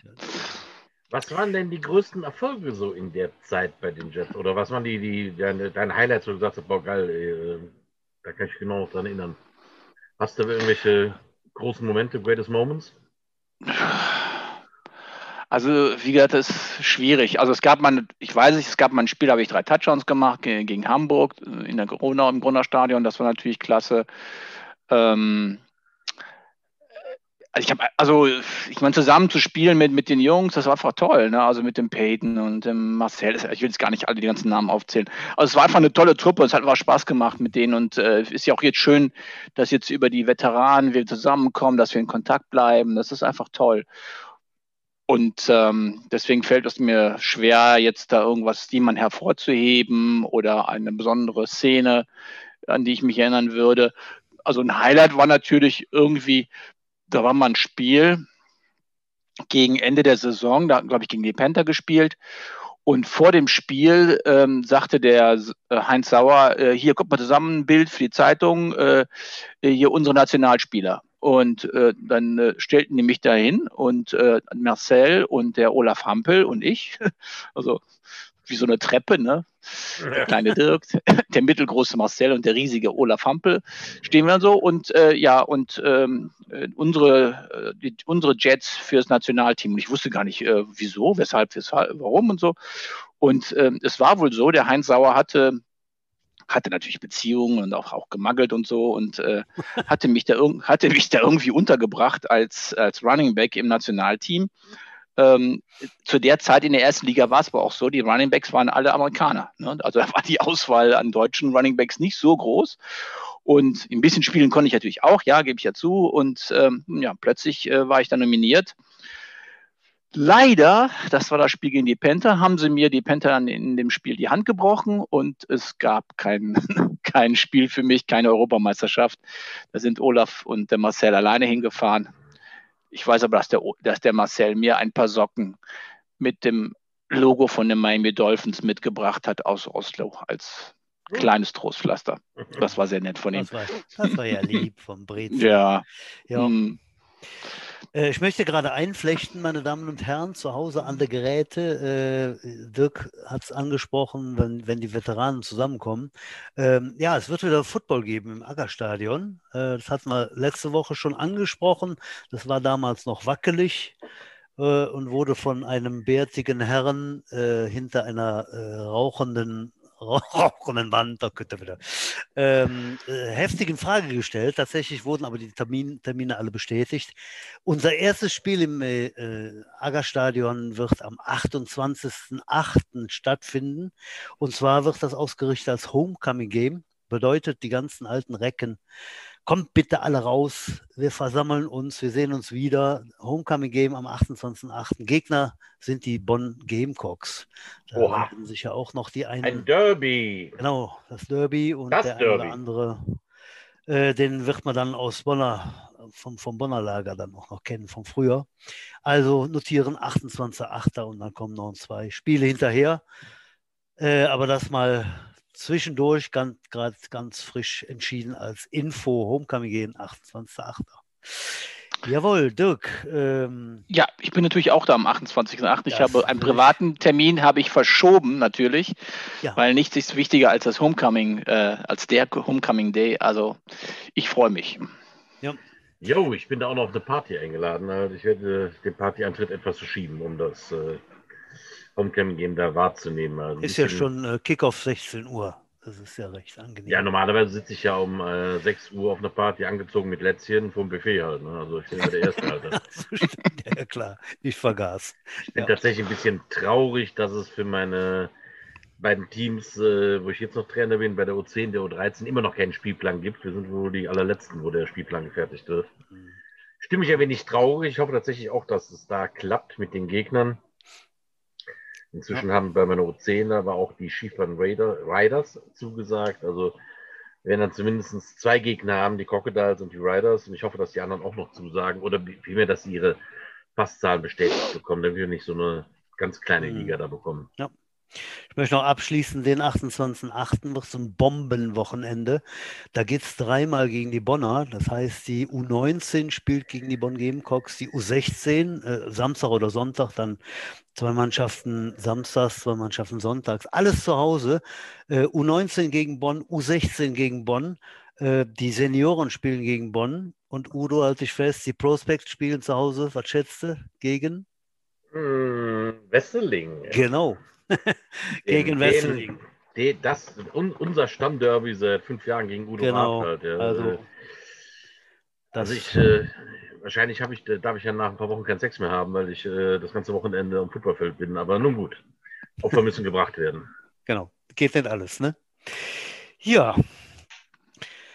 Was waren denn die größten Erfolge so in der Zeit bei den Jets? Oder was waren die, die deine, deine Highlights, wo du sagst, boah, geil, ey, äh, da kann ich genau dran erinnern. Hast du irgendwelche großen Momente, greatest moments? Also, wie gesagt, das ist schwierig. Also, es gab mal, ich weiß nicht, es gab mal ein Spiel, da habe ich drei Touchdowns gemacht gegen Hamburg in der Corona, im Grunner-Stadion. Das war natürlich klasse. Ähm, also ich habe, also ich meine, zusammen zu spielen mit, mit den Jungs, das war einfach toll, ne? Also mit dem Peyton und dem Marcel, ich will jetzt gar nicht alle die ganzen Namen aufzählen. Also es war einfach eine tolle Truppe, es hat einfach Spaß gemacht mit denen und äh, ist ja auch jetzt schön, dass jetzt über die Veteranen wir zusammenkommen, dass wir in Kontakt bleiben. Das ist einfach toll. Und ähm, deswegen fällt es mir schwer, jetzt da irgendwas jemand hervorzuheben oder eine besondere Szene, an die ich mich erinnern würde. Also ein Highlight war natürlich irgendwie, da war mal ein Spiel gegen Ende der Saison, da glaube ich gegen die Panther gespielt. Und vor dem Spiel ähm, sagte der äh, Heinz Sauer, äh, hier kommt mal zusammen ein Bild für die Zeitung, äh, hier unsere Nationalspieler. Und äh, dann äh, stellten die mich dahin und äh, Marcel und der Olaf Hampel und ich, also wie so eine Treppe, ne? Der kleine Dirk, der mittelgroße Marcel und der riesige Olaf Hampel stehen wir so und äh, ja und ähm, äh, unsere äh, die, unsere Jets fürs Nationalteam und ich wusste gar nicht äh, wieso, weshalb, weshalb, warum und so und äh, es war wohl so, der Heinz Sauer hatte hatte natürlich Beziehungen und auch, auch gemangelt und so und äh, hatte, mich da hatte mich da irgendwie untergebracht als, als Running Back im Nationalteam. Ähm, zu der Zeit in der ersten Liga war es aber auch so, die Running Backs waren alle Amerikaner. Ne? Also da war die Auswahl an deutschen Running Backs nicht so groß. Und ein bisschen spielen konnte ich natürlich auch, ja, gebe ich ja zu. Und ähm, ja, plötzlich äh, war ich dann nominiert Leider, das war das Spiel gegen die Panther, haben sie mir die Panther in dem Spiel die Hand gebrochen und es gab kein, kein Spiel für mich, keine Europameisterschaft. Da sind Olaf und der Marcel alleine hingefahren. Ich weiß aber, dass der, dass der Marcel mir ein paar Socken mit dem Logo von den Miami Dolphins mitgebracht hat aus Oslo als kleines Trostpflaster. Das war sehr nett von ihm. Das war, das war ja lieb vom Brezel. Ja. ja. Hm. Äh, ich möchte gerade einflechten, meine Damen und Herren, zu Hause an der Geräte. Äh, Dirk hat es angesprochen, wenn, wenn die Veteranen zusammenkommen. Ähm, ja, es wird wieder Football geben im Aggerstadion. Äh, das hatten wir letzte Woche schon angesprochen. Das war damals noch wackelig und wurde von einem bärtigen Herrn hinter einer rauchenden rauchenden Wand, da wieder, ähm, äh, heftigen Frage gestellt. Tatsächlich wurden aber die Termin, Termine alle bestätigt. Unser erstes Spiel im äh, äh Aggerstadion wird am 28.08. stattfinden. Und zwar wird das ausgerichtet als Homecoming Game. Bedeutet, die ganzen alten Recken kommt bitte alle raus. Wir versammeln uns, wir sehen uns wieder. Homecoming Game am 28.08. Gegner sind die Bonn Gamecocks. Da Oha. sich ja auch noch die einen. Ein Derby. Genau, das Derby und das der Derby. eine oder andere. Äh, den wird man dann aus Bonner, vom, vom Bonner Lager dann auch noch kennen, vom Frühjahr. Also notieren 28.08. und dann kommen noch zwei Spiele hinterher. Äh, aber das mal zwischendurch gerade ganz, ganz frisch entschieden als Info Homecoming gehen, 28.8. Jawohl, Dirk. Ähm, ja, ich bin natürlich auch da am 28.8. Ich habe einen privaten Termin habe ich verschoben natürlich, ja. weil nichts ist wichtiger als das Homecoming, äh, als der Homecoming Day. Also ich freue mich. Ja. Jo, ich bin da auch noch auf eine Party eingeladen. Also ich werde den Partyantritt etwas verschieben, um das äh, Homecoming Game da wahrzunehmen. Also ist ja schon äh, Kickoff 16 Uhr. Das ist ja recht angenehm. Ja, normalerweise sitze ich ja um äh, 6 Uhr auf einer Party angezogen mit Lätzchen vom Buffet halt. Ne? Also ich bin ja der Erste. Stimmt, ja, klar. Ich vergaß. Ich bin Ja. tatsächlich ein bisschen traurig, dass es für meine beiden Teams, äh, wo ich jetzt noch Trainer bin, bei der U10, der U13, immer noch keinen Spielplan gibt. Wir sind wohl die allerletzten, wo der Spielplan gefertigt wird. Hm. Stimme ich ein wenig traurig. Ich hoffe tatsächlich auch, dass es da klappt mit den Gegnern. Inzwischen haben bei meiner U10 aber auch die Raider, Riders zugesagt. Also wir werden dann zumindest zwei Gegner haben, die Crocodiles und die Riders. Und ich hoffe, dass die anderen auch noch zusagen. Oder vielmehr, dass sie ihre Passzahlen bestätigt bekommen, damit wir nicht so eine ganz kleine Mhm. Liga da bekommen. Ich möchte noch abschließen, den 28.08. wird so ein Bombenwochenende. Da geht es dreimal gegen die Bonner. Das heißt, die U19 spielt gegen die Bonn Gamecocks, die U16, äh, Samstag oder Sonntag, dann zwei Mannschaften samstags, zwei Mannschaften sonntags. Alles zu Hause. Äh, U19 gegen Bonn, U16 gegen Bonn. Äh, die Senioren spielen gegen Bonn. Und Udo, halte ich fest, die Prospects spielen zu Hause. Was schätzt du? Gegen? Hm, Wesseling. Genau. gegen den- Das, un, unser Stammderby seit fünf Jahren gegen Udo Genau. Halt, ja. Also, das Also ich, äh, wahrscheinlich ich, darf ich ja nach ein paar Wochen keinen Sex mehr haben, weil ich äh, das ganze Wochenende am Fußballfeld bin. Aber nun gut. Opfer müssen gebracht werden. Genau, geht nicht alles, ne? Ja.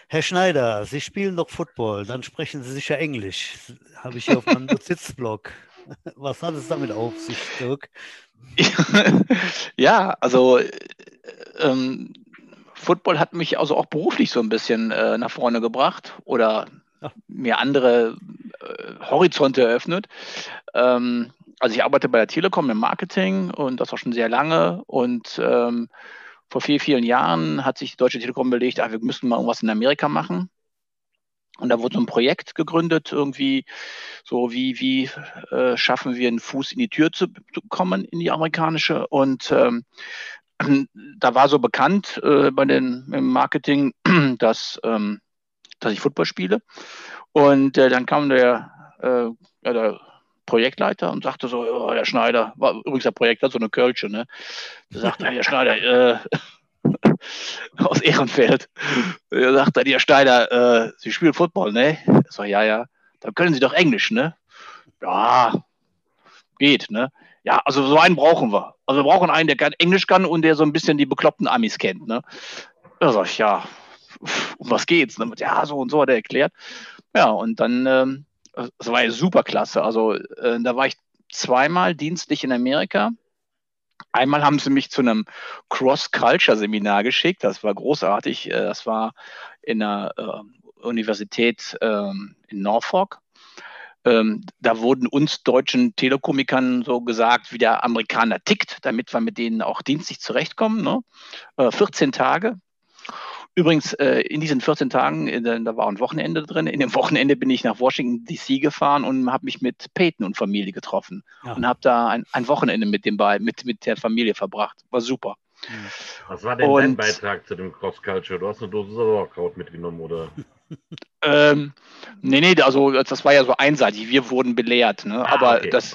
Herr Schneider, Sie spielen doch Football, dann sprechen Sie sicher Englisch. Habe ich hier auf meinem Notizblock. Was hat es damit auf sich, Dirk? ja, also äh, ähm, Football hat mich also auch beruflich so ein bisschen äh, nach vorne gebracht oder Ja. mir andere äh, Horizonte eröffnet. Ähm, also ich arbeite bei der Telekom im Marketing und das auch schon sehr lange und ähm, vor vier, vielen Jahren hat sich die Deutsche Telekom überlegt, ah, wir müssen mal irgendwas in Amerika machen. Und da wurde so ein Projekt gegründet, irgendwie so wie, wie äh, schaffen wir einen Fuß in die Tür zu, zu kommen, in die amerikanische. Und ähm, da war so bekannt äh, bei den im Marketing, dass, ähm, dass ich Football spiele. Und äh, dann kam der, äh, ja, der Projektleiter und sagte so, oh, Herr Schneider, war übrigens der Projektleiter so eine Kölsche, ne? Der sagte, Herr Schneider, äh, aus Ehrenfeld. Er sagte, Herr Schneider, äh, Sie spielen Football, ne? Ich so, ja, ja. Dann können Sie doch Englisch, ne? Ja, geht, ne? Ja, also so einen brauchen wir. Also wir brauchen einen, der kann Englisch kann und der so ein bisschen die bekloppten Amis kennt, ne? Da sag ich, ja, um was geht's? Ne? Ja, so und so hat er erklärt. Ja, und dann, ähm, das war ja super klasse. Also äh, da war ich zweimal dienstlich in Amerika. Einmal haben sie mich zu einem Cross-Culture-Seminar geschickt. Das war großartig. Äh, Das war in einer äh, Universität ähm, in Norfolk. Ähm, da wurden uns deutschen Telekomikern so gesagt, wie der Amerikaner tickt, damit wir mit denen auch dienstlich zurechtkommen. Ne? Äh, 14 Tage. Übrigens, äh, in diesen 14 Tagen, in, da war ein Wochenende drin. In dem Wochenende bin ich nach Washington DC gefahren und habe mich mit Peyton und Familie getroffen Ja. und habe da ein, ein Wochenende mit dem bei, mit, mit der Familie verbracht. War super. Was war denn dein Und- Beitrag zu dem Cross Culture? Du hast eine Dose Sauerkraut mitgenommen, oder? Ähm, nee, nee, also das war ja so einseitig. Wir wurden belehrt. Ne? Ah, Aber okay, das,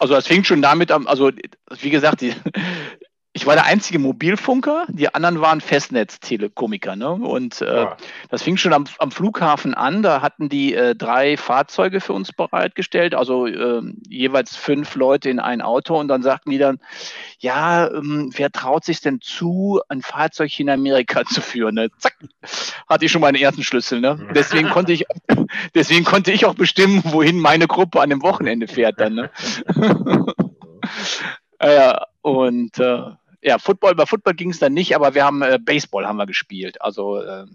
also das fing schon damit an, also wie gesagt, die, ich war der einzige Mobilfunker, die anderen waren Festnetz-Telekomiker. Ne? Und äh, Ja. das fing schon am, am Flughafen an. Da hatten die äh, drei Fahrzeuge für uns bereitgestellt, also ähm, jeweils fünf Leute in ein Auto. Und dann sagten die dann, ja, ähm, wer traut sich denn zu, ein Fahrzeug in Amerika zu führen? Ne? Zack, hatte ich schon meinen ersten Schlüssel. Ne? Deswegen konnte ich, deswegen konnte ich auch bestimmen, wohin meine Gruppe an dem Wochenende fährt dann. Ne? äh, und äh, ja, Football, bei Football ging es dann nicht, aber wir haben äh, Baseball haben wir gespielt. Also äh,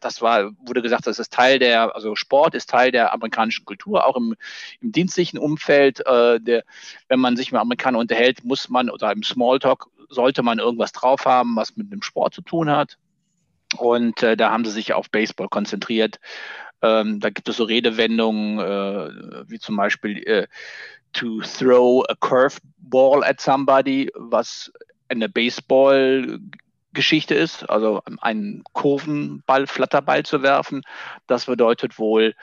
das war, wurde gesagt, das ist Teil der, also Sport ist Teil der amerikanischen Kultur, auch im, im dienstlichen Umfeld. Äh, der, wenn man sich mit Amerikanern unterhält, muss man oder im Smalltalk sollte man irgendwas drauf haben, was mit dem Sport zu tun hat. Und äh, da haben sie sich auf Baseball konzentriert. Ähm, da gibt es so Redewendungen, äh, wie zum Beispiel äh, to throw a curveball at somebody, was eine Baseball-Geschichte ist, also einen Kurvenball, Flatterball zu werfen. Das bedeutet wohl,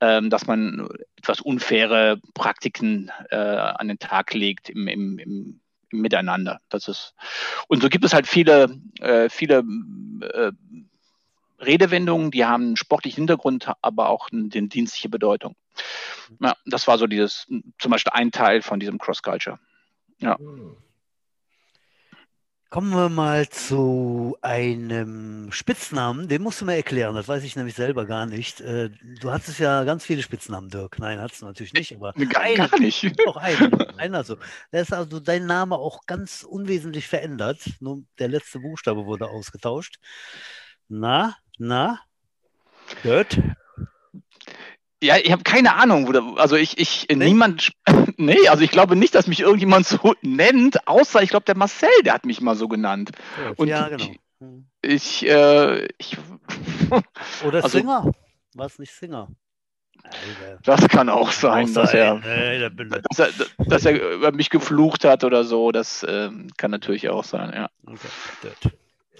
ähm, dass man etwas unfaire Praktiken äh, an den Tag legt im, im, im, miteinander. Das ist und so gibt es halt viele, äh, viele äh, Redewendungen, die haben einen sportlichen Hintergrund, aber auch eine dienstliche Bedeutung. Ja, das war so dieses, zum Beispiel ein Teil von diesem Cross-Culture. Ja. Hm. Kommen wir mal zu einem Spitznamen, den musst du mir erklären, das weiß ich nämlich selber gar nicht. Äh, du hattest ja ganz viele Spitznamen, Dirk. Nein, hattest du natürlich nicht, aber gar, einen, gar nicht. Doch einen, einer so. Da ist also dein Name auch ganz unwesentlich verändert. Nur der letzte Buchstabe wurde ausgetauscht. Na, na, Dirt? Ja, ich habe keine Ahnung, wo der, also ich, ich, nee? niemand, nee, also ich glaube nicht, dass mich irgendjemand so nennt, außer ich glaube, der Marcel, der hat mich mal so genannt. Ja, Und ja genau. Ich, äh, ich Oder also, Singer? War es nicht Singer? Das kann auch sein, auch dass, sein. Er, nee, dass, er, dass er über mich geflucht hat oder so. Das äh, kann natürlich auch sein, ja. Okay.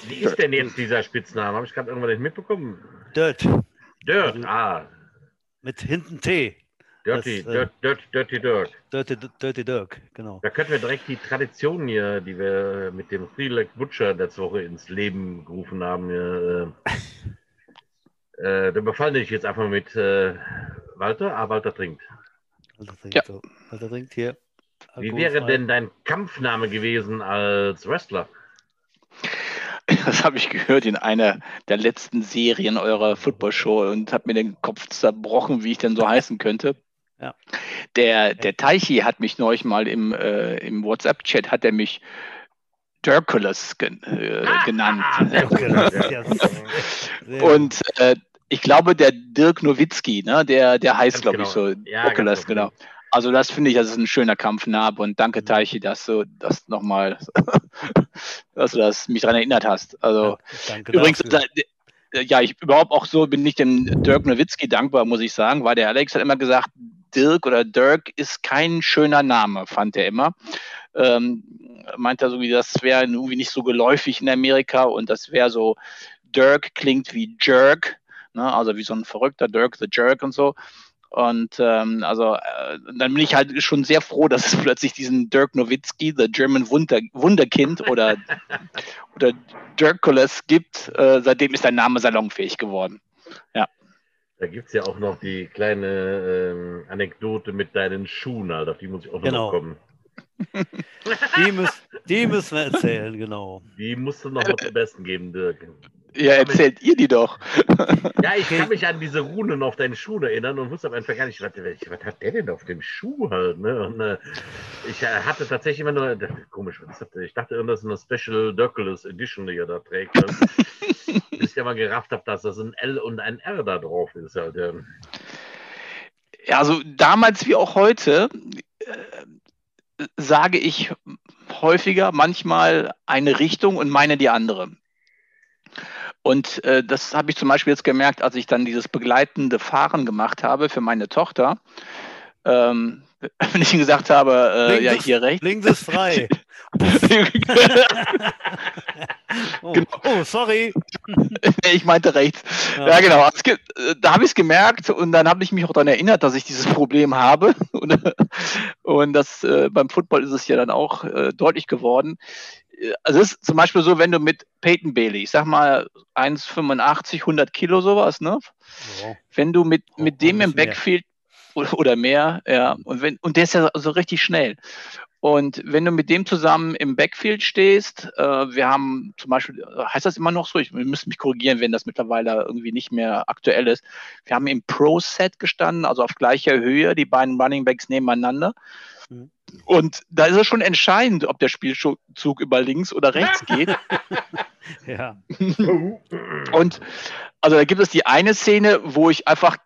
Wie ist denn jetzt dieser Spitzname? Habe ich gerade irgendwann nicht mitbekommen? Dirt. Dirt, ah. Mit hinten T. Dirty, das, Dirt, Dirt, Dirty Dirk. Dirty, Dirty Dirk, genau. Da könnten wir direkt die Tradition hier, die wir mit dem Three Leg Butcher letzte Woche ins Leben gerufen haben, äh, äh, dann befallen dich jetzt einfach mit äh, Walter. Ah, Walter trinkt. Walter trinkt, ja. so. Walter trinkt hier. Wie wäre denn dein Kampfname gewesen als Wrestler? Das habe ich gehört in einer der letzten Serien eurer Football-Show und habe mir den Kopf zerbrochen, wie ich denn so heißen könnte. Ja. Der, der Teichi hat mich neulich mal im, äh, im WhatsApp-Chat, hat er mich Dirkulus gen, äh, ah, genannt. und äh, ich glaube, der Dirk Nowitzki, ne, der, der heißt, glaube genau. ich, so ja, Dirkulus, genau. Also das finde ich, das ist ein schöner Kampfname und danke mhm. Teichi, dass du das nochmal, dass du das mich daran erinnert hast. Also ja, übrigens, da, ja, ich überhaupt auch so bin ich dem Dirk Nowitzki dankbar, muss ich sagen, weil der Alex hat immer gesagt, Dirk oder Dirk ist kein schöner Name, fand er immer. Ähm, meint er so, wie das wäre irgendwie nicht so geläufig in Amerika und das wäre so, Dirk klingt wie Jerk, ne? also wie so ein verrückter Dirk the Jerk und so. Und ähm, also äh, dann bin ich halt schon sehr froh, dass es plötzlich diesen Dirk Nowitzki, The German Wunder, Wunderkind oder, oder Dirkules gibt. Äh, seitdem ist dein Name salonfähig geworden. Ja. Da gibt es ja auch noch die kleine ähm, Anekdote mit deinen Schuhen, Alter. Auf die muss ich auch genau. noch kommen. Die, müß, die müssen wir erzählen, genau. Die musst du noch mal zum Besten geben, Dirk. Ja, erzählt ihr die doch. Ja, ich kann mich an diese Runen auf deinen Schuh erinnern und wusste aber einfach gar nicht, was, was hat der denn auf dem Schuh halt? Ne? Und äh, ich äh, hatte tatsächlich immer nur, komisch, ich dachte, das ist eine Special Dirkulus Edition, die er da trägt. Halt. bis ich aber gerafft habe, dass das ein L und ein R da drauf ist. Halt, ja. ja, also damals wie auch heute äh, sage ich häufiger manchmal eine Richtung und meine die andere. Und äh, das habe ich zum Beispiel jetzt gemerkt, als ich dann dieses begleitende Fahren gemacht habe für meine Tochter. Ähm, wenn ich ihm gesagt habe, äh, ja, hier rechts. Links ist frei. oh, genau. oh, sorry. ich meinte rechts. Ja, ja genau. Also, da habe ich es gemerkt und dann habe ich mich auch daran erinnert, dass ich dieses Problem habe. und, und das äh, beim Football ist es ja dann auch äh, deutlich geworden also es ist zum Beispiel so, wenn du mit Peyton Bailey, ich sag mal 1,85, 100 Kilo sowas, ne? Ja. Wenn du mit, mit oh, dem im Backfield mehr. oder mehr, ja, und wenn, und der ist ja so richtig schnell. Und wenn du mit dem zusammen im Backfield stehst, äh, wir haben zum Beispiel, heißt das immer noch so, ich, wir müssen mich korrigieren, wenn das mittlerweile irgendwie nicht mehr aktuell ist. Wir haben im Pro-Set gestanden, also auf gleicher Höhe, die beiden Running Backs nebeneinander. Mhm. Und da ist es schon entscheidend, ob der Spielzug über links oder rechts geht. ja. Und also da gibt es die eine Szene, wo ich einfach,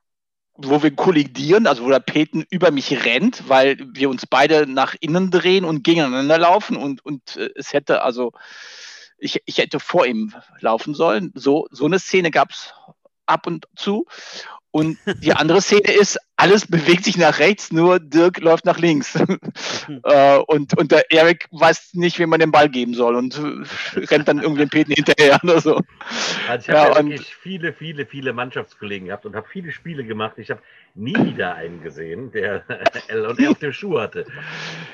wo wir kollidieren, also wo der Peten über mich rennt, weil wir uns beide nach innen drehen und gegeneinander laufen und, und äh, es hätte also, ich, ich hätte vor ihm laufen sollen. So, so eine Szene gab es ab und zu. Und die andere Szene ist, alles bewegt sich nach rechts, nur Dirk läuft nach links. äh, und, und der Erik weiß nicht, wie man den Ball geben soll und rennt dann irgendwie den Peten hinterher oder so. Also ich habe ja, ja wirklich viele, viele, viele Mannschaftskollegen gehabt und habe viele Spiele gemacht. Ich habe nie wieder einen gesehen, der L und R auf dem Schuh hatte.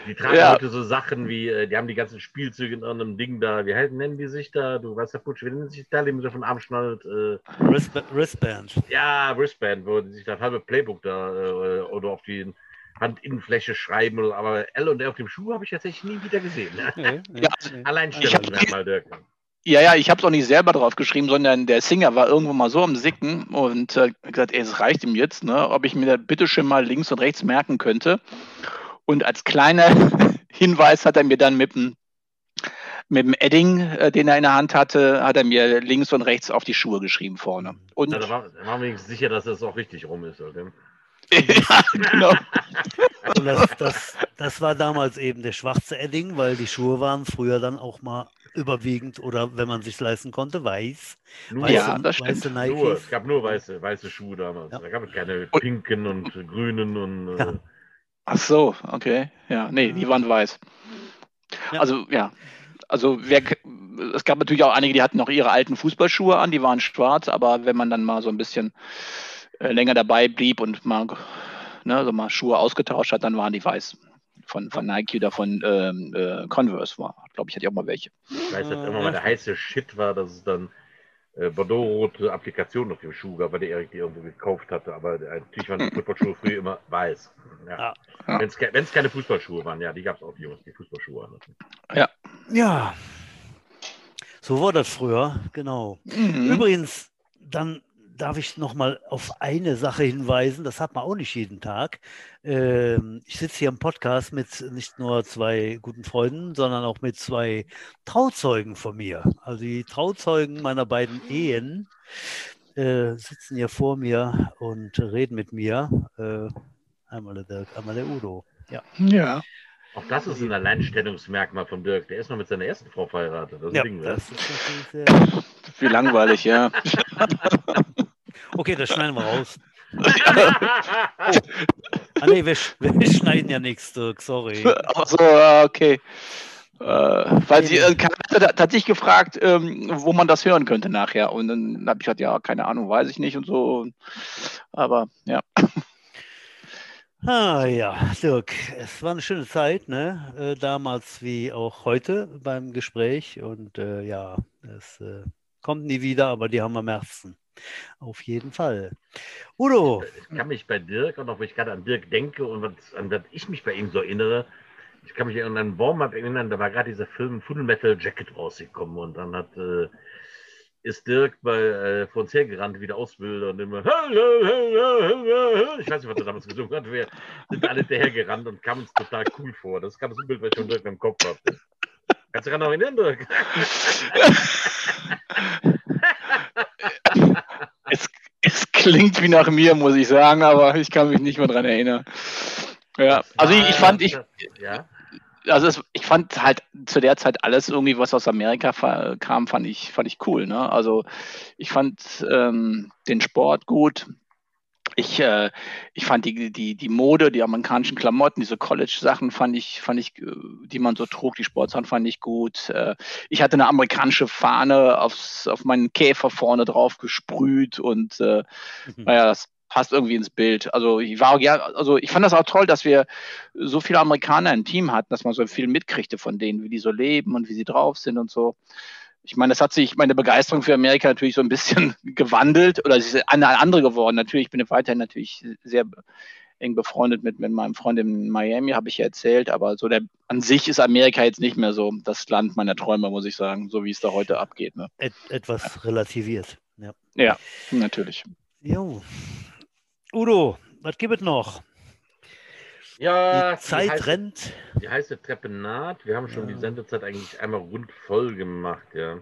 Die tragen Ja. heute so Sachen wie, äh, die haben die ganzen Spielzüge in irgendeinem Ding da. Wie halt nennen die sich da? Du weißt ja, Putsch, wie nennen sich da, die man so vom Arm schnallt? Äh, Wristba- Wristband. ja, Wristband, wo die sich das halbe Playbook da äh, oder auf die Handinnenfläche schreiben. Oder, aber L und R auf dem Schuh habe ich tatsächlich nie wieder gesehen. Nee, Ja, nee. Alleinstellungsmerkmal, Dirk. Ja, ja, ich habe es auch nicht selber drauf geschrieben, sondern der Singer war irgendwo mal so am Sicken und äh, gesagt, ey, es reicht ihm jetzt, ne, ob ich mir das bitte schön mal links und rechts merken könnte. Und als kleiner Hinweis hat er mir dann mit dem, mit dem Edding, äh, den er in der Hand hatte, hat er mir links und rechts auf die Schuhe geschrieben vorne. Und Na, da war, da waren wir wenigstens sicher, dass das auch richtig rum ist. Oder? ja, genau. Und das, das, das war damals eben der schwarze Edding, weil die Schuhe waren früher dann auch mal überwiegend oder wenn man sich leisten konnte, weiß. Nur, Weiße, Ja, das stimmt. weiße nur, Nikes. es gab nur weiße, weiße Schuhe damals. Ja. Da gab es keine Und- pinken und grünen und. Äh, Ja. Ach so, okay. Ja, nee, die waren weiß. Ja. Also, ja. Also, wer, es gab natürlich auch einige, die hatten noch ihre alten Fußballschuhe an, die waren schwarz, aber wenn man dann mal so ein bisschen äh, länger dabei blieb und mal, ne, so mal Schuhe ausgetauscht hat, dann waren die weiß. Von, von Nike oder von ähm, äh, Converse war, glaube ich, hatte ich auch mal welche. Ich weiß, dass immer mal der heiße Shit war, dass es dann äh, Bordeaux-rote Applikationen auf dem Schuh gab, weil der Erik die irgendwo gekauft hatte. Aber natürlich waren die Fußballschuhe früher immer weiß. Ja. Ja. Ja. Wenn es keine Fußballschuhe waren, ja, die gab es auch, die Jungs, die Fußballschuhe hatten. Ja, so war das früher, genau. Mhm. Übrigens, dann darf ich noch mal auf eine Sache hinweisen, das hat man auch nicht jeden Tag. Ähm, ich sitze hier im Podcast mit nicht nur zwei guten Freunden, sondern auch mit zwei Trauzeugen von mir. Also die Trauzeugen meiner beiden Ehen äh, sitzen hier vor mir und reden mit mir. Äh, einmal der Dirk, einmal der Udo. Ja, Ja. Auch das ist ein Alleinstellungsmerkmal von Dirk. Der ist noch mit seiner ersten Frau verheiratet. Das ist ja ein Ding, das ist natürlich sehr. Wie langweilig, ja. Okay, das schneiden wir raus. Ah, nee, wir, sch- wir schneiden ja nichts, Dirk, sorry. Ach so, ja, okay. Äh, weil sie äh, tatsächlich gefragt, ähm, wo man das hören könnte nachher. Und dann habe ich gesagt, ja, keine Ahnung, weiß ich nicht und so. Aber ja. Ah ja, Dirk, es war eine schöne Zeit, ne? Äh, damals wie auch heute beim Gespräch. Und äh, ja, es äh, kommt nie wieder, aber die haben wir Herzen. Auf jeden Fall. Udo, Ich kann mich bei Dirk, und auch wenn ich gerade an Dirk denke und was, an was ich mich bei ihm so erinnere, ich kann mich an einen Warm-up erinnern, da war gerade dieser Film Full Metal Jacket rausgekommen und dann hat, äh, ist Dirk bei, äh, vor uns hergerannt wie der Ausbilder und immer, ich weiß nicht, was er damals gesungen hat, wir sind alle hinterhergerannt und kam uns total cool vor. Das kam so ein Bild, was ich von Dirk im Kopf hatte. Kannst du dich daran noch erinnern, Dirk? Es, es klingt wie nach mir, muss ich sagen, aber ich kann mich nicht mehr dran erinnern. Ja, also ich, ich fand, ich, Ja, also es, ich fand halt zu der Zeit alles irgendwie, was aus Amerika kam, fand ich, fand ich cool. Ne? Also ich fand ähm, den Sport gut. Ich, äh, ich fand die, die, die Mode, die amerikanischen Klamotten, diese College-Sachen fand ich, fand ich, äh, die man so trug, die Sportsachen fand ich gut. Äh, ich hatte eine amerikanische Fahne aufs, auf meinen Käfer vorne drauf gesprüht und äh, naja, das passt irgendwie ins Bild. Also ich war ja, also ich fand das auch toll, dass wir so viele Amerikaner im Team hatten, dass man so viel mitkriegte von denen, wie die so leben und wie sie drauf sind und so. Ich meine, das hat sich, meine Begeisterung für Amerika natürlich so ein bisschen gewandelt oder sie ist eine andere geworden. Natürlich, ich bin weiterhin natürlich sehr eng befreundet mit, mit meinem Freund in Miami, habe ich ja erzählt, aber so der, an sich ist Amerika jetzt nicht mehr so das Land meiner Träume, muss ich sagen, so wie es da heute abgeht. Ne? Et, etwas relativiert. Ja. Ja, natürlich. Jo. Udo, was gibt es noch? Ja Die Zeit heiße- rennt. Die heiße Treppe naht. Wir haben schon Ja. die Sendezeit eigentlich einmal rund voll gemacht, ja.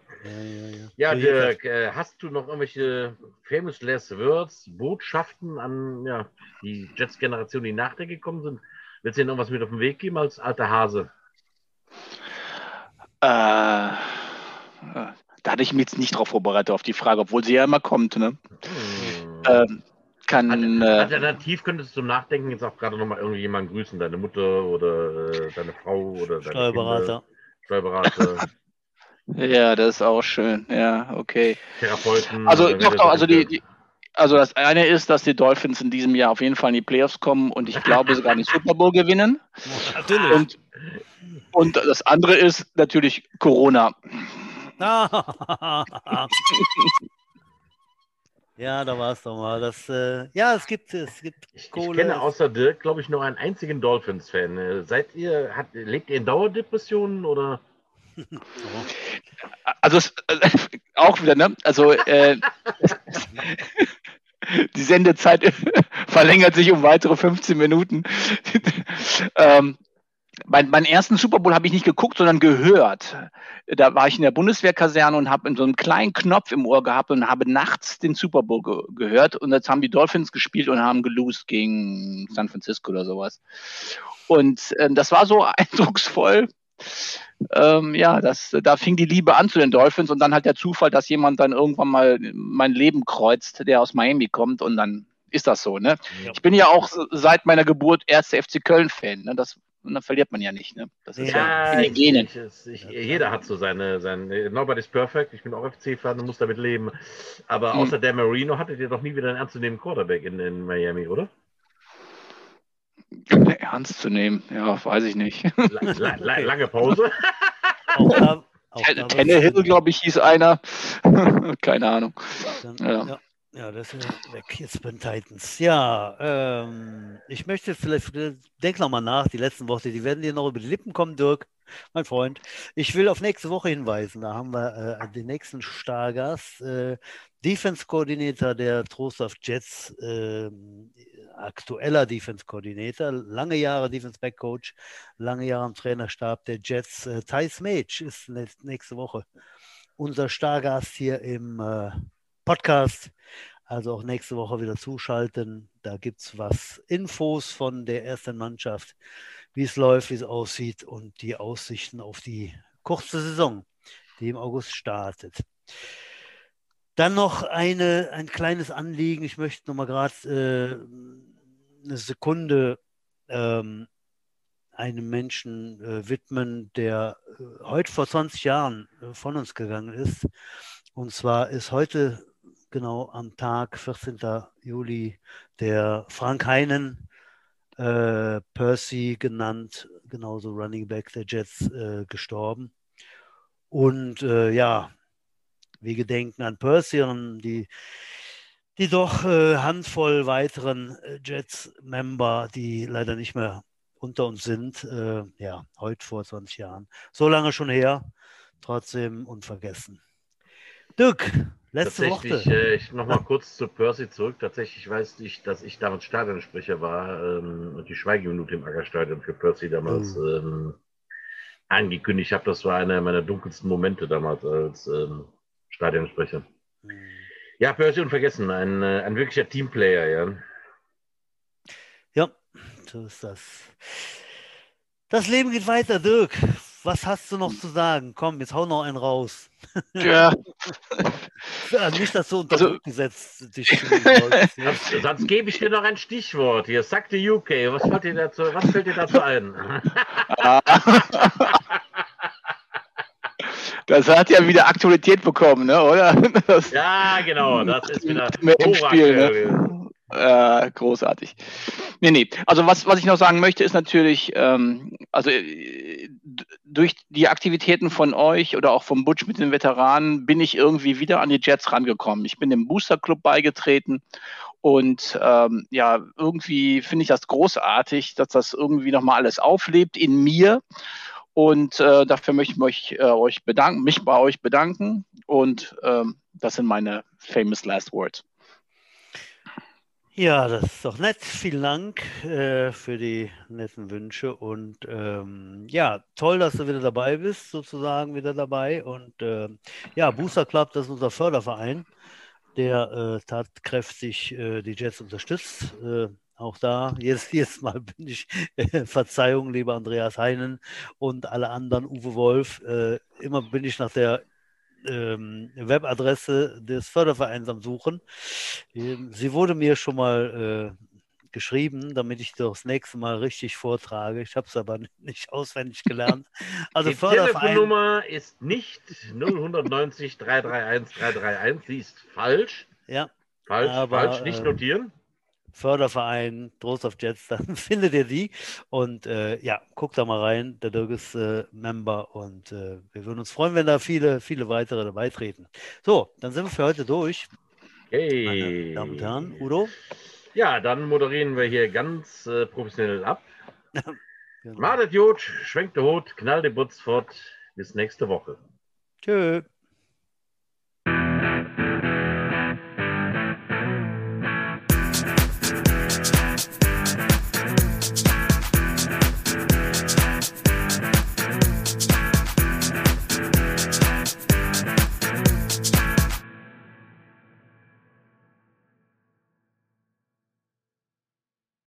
Ja, ja, Dirk, äh, hast du noch irgendwelche famous last words, Botschaften an ja, die Jets-Generation, die nach dir gekommen sind? Willst du ihnen noch was mit auf den Weg geben als alter Hase? Äh, äh, da hatte ich mich jetzt nicht drauf vorbereitet auf die Frage, obwohl sie ja immer kommt. Ne? Hm. Ähm, kann, äh, Alternativ könntest du zum Nachdenken jetzt auch gerade nochmal irgendjemanden grüßen, deine Mutter oder äh, deine Frau oder deine Steuerberater. Kinder, Steuerberater, ja, das ist auch schön. Ja, okay. Therapeuten. Also doch, das doch, also die, die Also das eine ist, dass die Dolphins in diesem Jahr auf jeden Fall in die Playoffs kommen und ich glaube sogar den Super Bowl gewinnen. Natürlich. Und, und das andere ist natürlich Corona. ja, da war es doch mal. Das, äh, ja, es gibt, es gibt Ich, Kohle. ich kenne außer Dirk, glaube ich, nur einen einzigen Dolphins-Fan. Äh, Seid ihr, hat, lebt ihr in Dauerdepressionen oder? Also es, äh, auch wieder, ne? Also äh, die Sendezeit verlängert sich um weitere 15 Minuten. ähm, mein, meinen ersten Super Bowl habe ich nicht geguckt, sondern gehört. Da war ich in der Bundeswehrkaserne und habe in so einem kleinen Knopf im Ohr gehabt und habe nachts den Super Bowl ge gehört. Und jetzt haben die Dolphins gespielt und haben gelost gegen San Francisco oder sowas. Und äh, das war so eindrucksvoll. Ähm, ja, das, da fing die Liebe an zu den Dolphins und dann halt der Zufall, dass jemand dann irgendwann mal mein Leben kreuzt, der aus Miami kommt und dann ist das so. Ne? Ja. Ich bin ja auch seit meiner Geburt erste FC Köln-Fan. Ne? Das und dann verliert man ja nicht. Ne? Das ist ja, in den Genen. ich, ich, ich, jeder hat so seine, seine Nobody's perfect. Ich bin auch FC-Fan und muss damit leben. Aber Hm. außer der Marino hattet ihr doch nie wieder einen ernstzunehmenden Quarterback in, in Miami, oder? Ernst zu nehmen, ja, weiß ich nicht. La, la, la, lange Pause. Auch da, auch da was- Tannehill, glaube ich, hieß einer. Keine Ahnung. Dann, Ja. ja. Ja. das ist weg jetzt bei den Titans. Ja, ähm, ich möchte vielleicht, denk noch mal nach, die letzten Worte, die werden dir noch über die Lippen kommen, Dirk, mein Freund. Ich will auf nächste Woche hinweisen. Da haben wir äh, den nächsten Stargast, äh, Defense-Koordinator der Trostorf Jets, äh, aktueller Defense-Koordinator, lange Jahre Defense-Back-Coach, lange Jahre am Trainerstab der Jets. Äh, Thais Mage ist nä- nächste Woche unser Stargast hier im äh, Podcast. Also auch nächste Woche wieder zuschalten. Da gibt es was Infos von der ersten Mannschaft, wie es läuft, wie es aussieht und die Aussichten auf die kurze Saison, die im August startet. Dann noch eine, ein kleines Anliegen. Ich möchte noch mal gerade äh, eine Sekunde ähm, einem Menschen äh, widmen, der äh, heute vor 20 Jahren äh, von uns gegangen ist. Und zwar ist heute genau am Tag, 14. Juli, der Frank Heinen, äh, Percy genannt, genauso Running Back der Jets, äh, gestorben. Und äh, ja, wir gedenken an Percy und die, die doch äh, Handvoll weiteren äh, Jets-Member, die leider nicht mehr unter uns sind. Äh, ja, heute vor 20 Jahren. So lange schon her, trotzdem unvergessen. Dirk, letzte Tatsächlich, Worte. äh, ich nochmal kurz zu Percy zurück. Tatsächlich weiß ich, dass ich damals Stadionsprecher war ähm, und die Schweigeminute im Ackerstadion für Percy damals Oh. ähm, angekündigt habe. Das war einer meiner dunkelsten Momente damals als ähm, Stadionsprecher. Hm. Ja, Percy unvergessen, ein, äh, ein wirklicher Teamplayer, ja. Ja, so ist das. Das Leben geht weiter, Dirk. Was hast du noch zu sagen? Komm, jetzt hau noch einen raus. Ja, Ja, nicht, dass du unter Also- Druck gesetzt dich. Ja. Sonst, sonst gebe ich dir noch ein Stichwort hier. Sack the UK. Was fällt dir dazu, was fällt dir dazu ein? das hat ja wieder Aktualität bekommen, ne, oder? Das, ja, genau. Das ist wieder dem Spiel, ne? Äh, großartig. Nee, nee. Also was, was ich noch sagen möchte, ist natürlich, ähm, also äh, durch die Aktivitäten von euch oder auch vom Butch mit den Veteranen bin ich irgendwie wieder an die Jets rangekommen. Ich bin dem Booster Club beigetreten und ähm, ja, irgendwie finde ich das großartig, dass das irgendwie nochmal alles auflebt in mir. Und äh, dafür möchte ich mich, äh, euch bedanken, mich bei euch bedanken. Und ähm, das sind meine famous last words. Ja, das ist doch nett. Vielen Dank äh, für die netten Wünsche und ähm, ja, toll, dass du wieder dabei bist, sozusagen wieder dabei. Und ähm, ja, Booster Club, das ist unser Förderverein, der äh, tatkräftig äh, die Jets unterstützt. Äh, auch da, jedes, jedes Mal bin ich, äh, Verzeihung, lieber Andreas Heinen und alle anderen, Uwe Wolf, äh, immer bin ich nach der ähm, Webadresse des Fördervereins am Suchen. Ähm, Sie wurde mir schon mal äh, geschrieben, damit ich das nächste Mal richtig vortrage. Ich habe es aber nicht auswendig gelernt. Also Die Förderverein. Telefonnummer ist nicht 0190 331 331, sie ist falsch. Ja, Falsch, Aber, falsch, nicht ähm, notieren. Förderverein Trost of Jets, dann findet ihr die. Und äh, ja, guckt da mal rein. Der Dirk ist äh, Member und äh, wir würden uns freuen, wenn da viele, viele weitere dabei treten. So, dann sind wir für heute durch, meine Hey. Damen und Herren. Udo? Ja, dann moderieren wir hier ganz äh, professionell ab. Genau. Madet Jod, schwenkt der Hut, knallt den Butz fort. Bis nächste Woche. Tschö.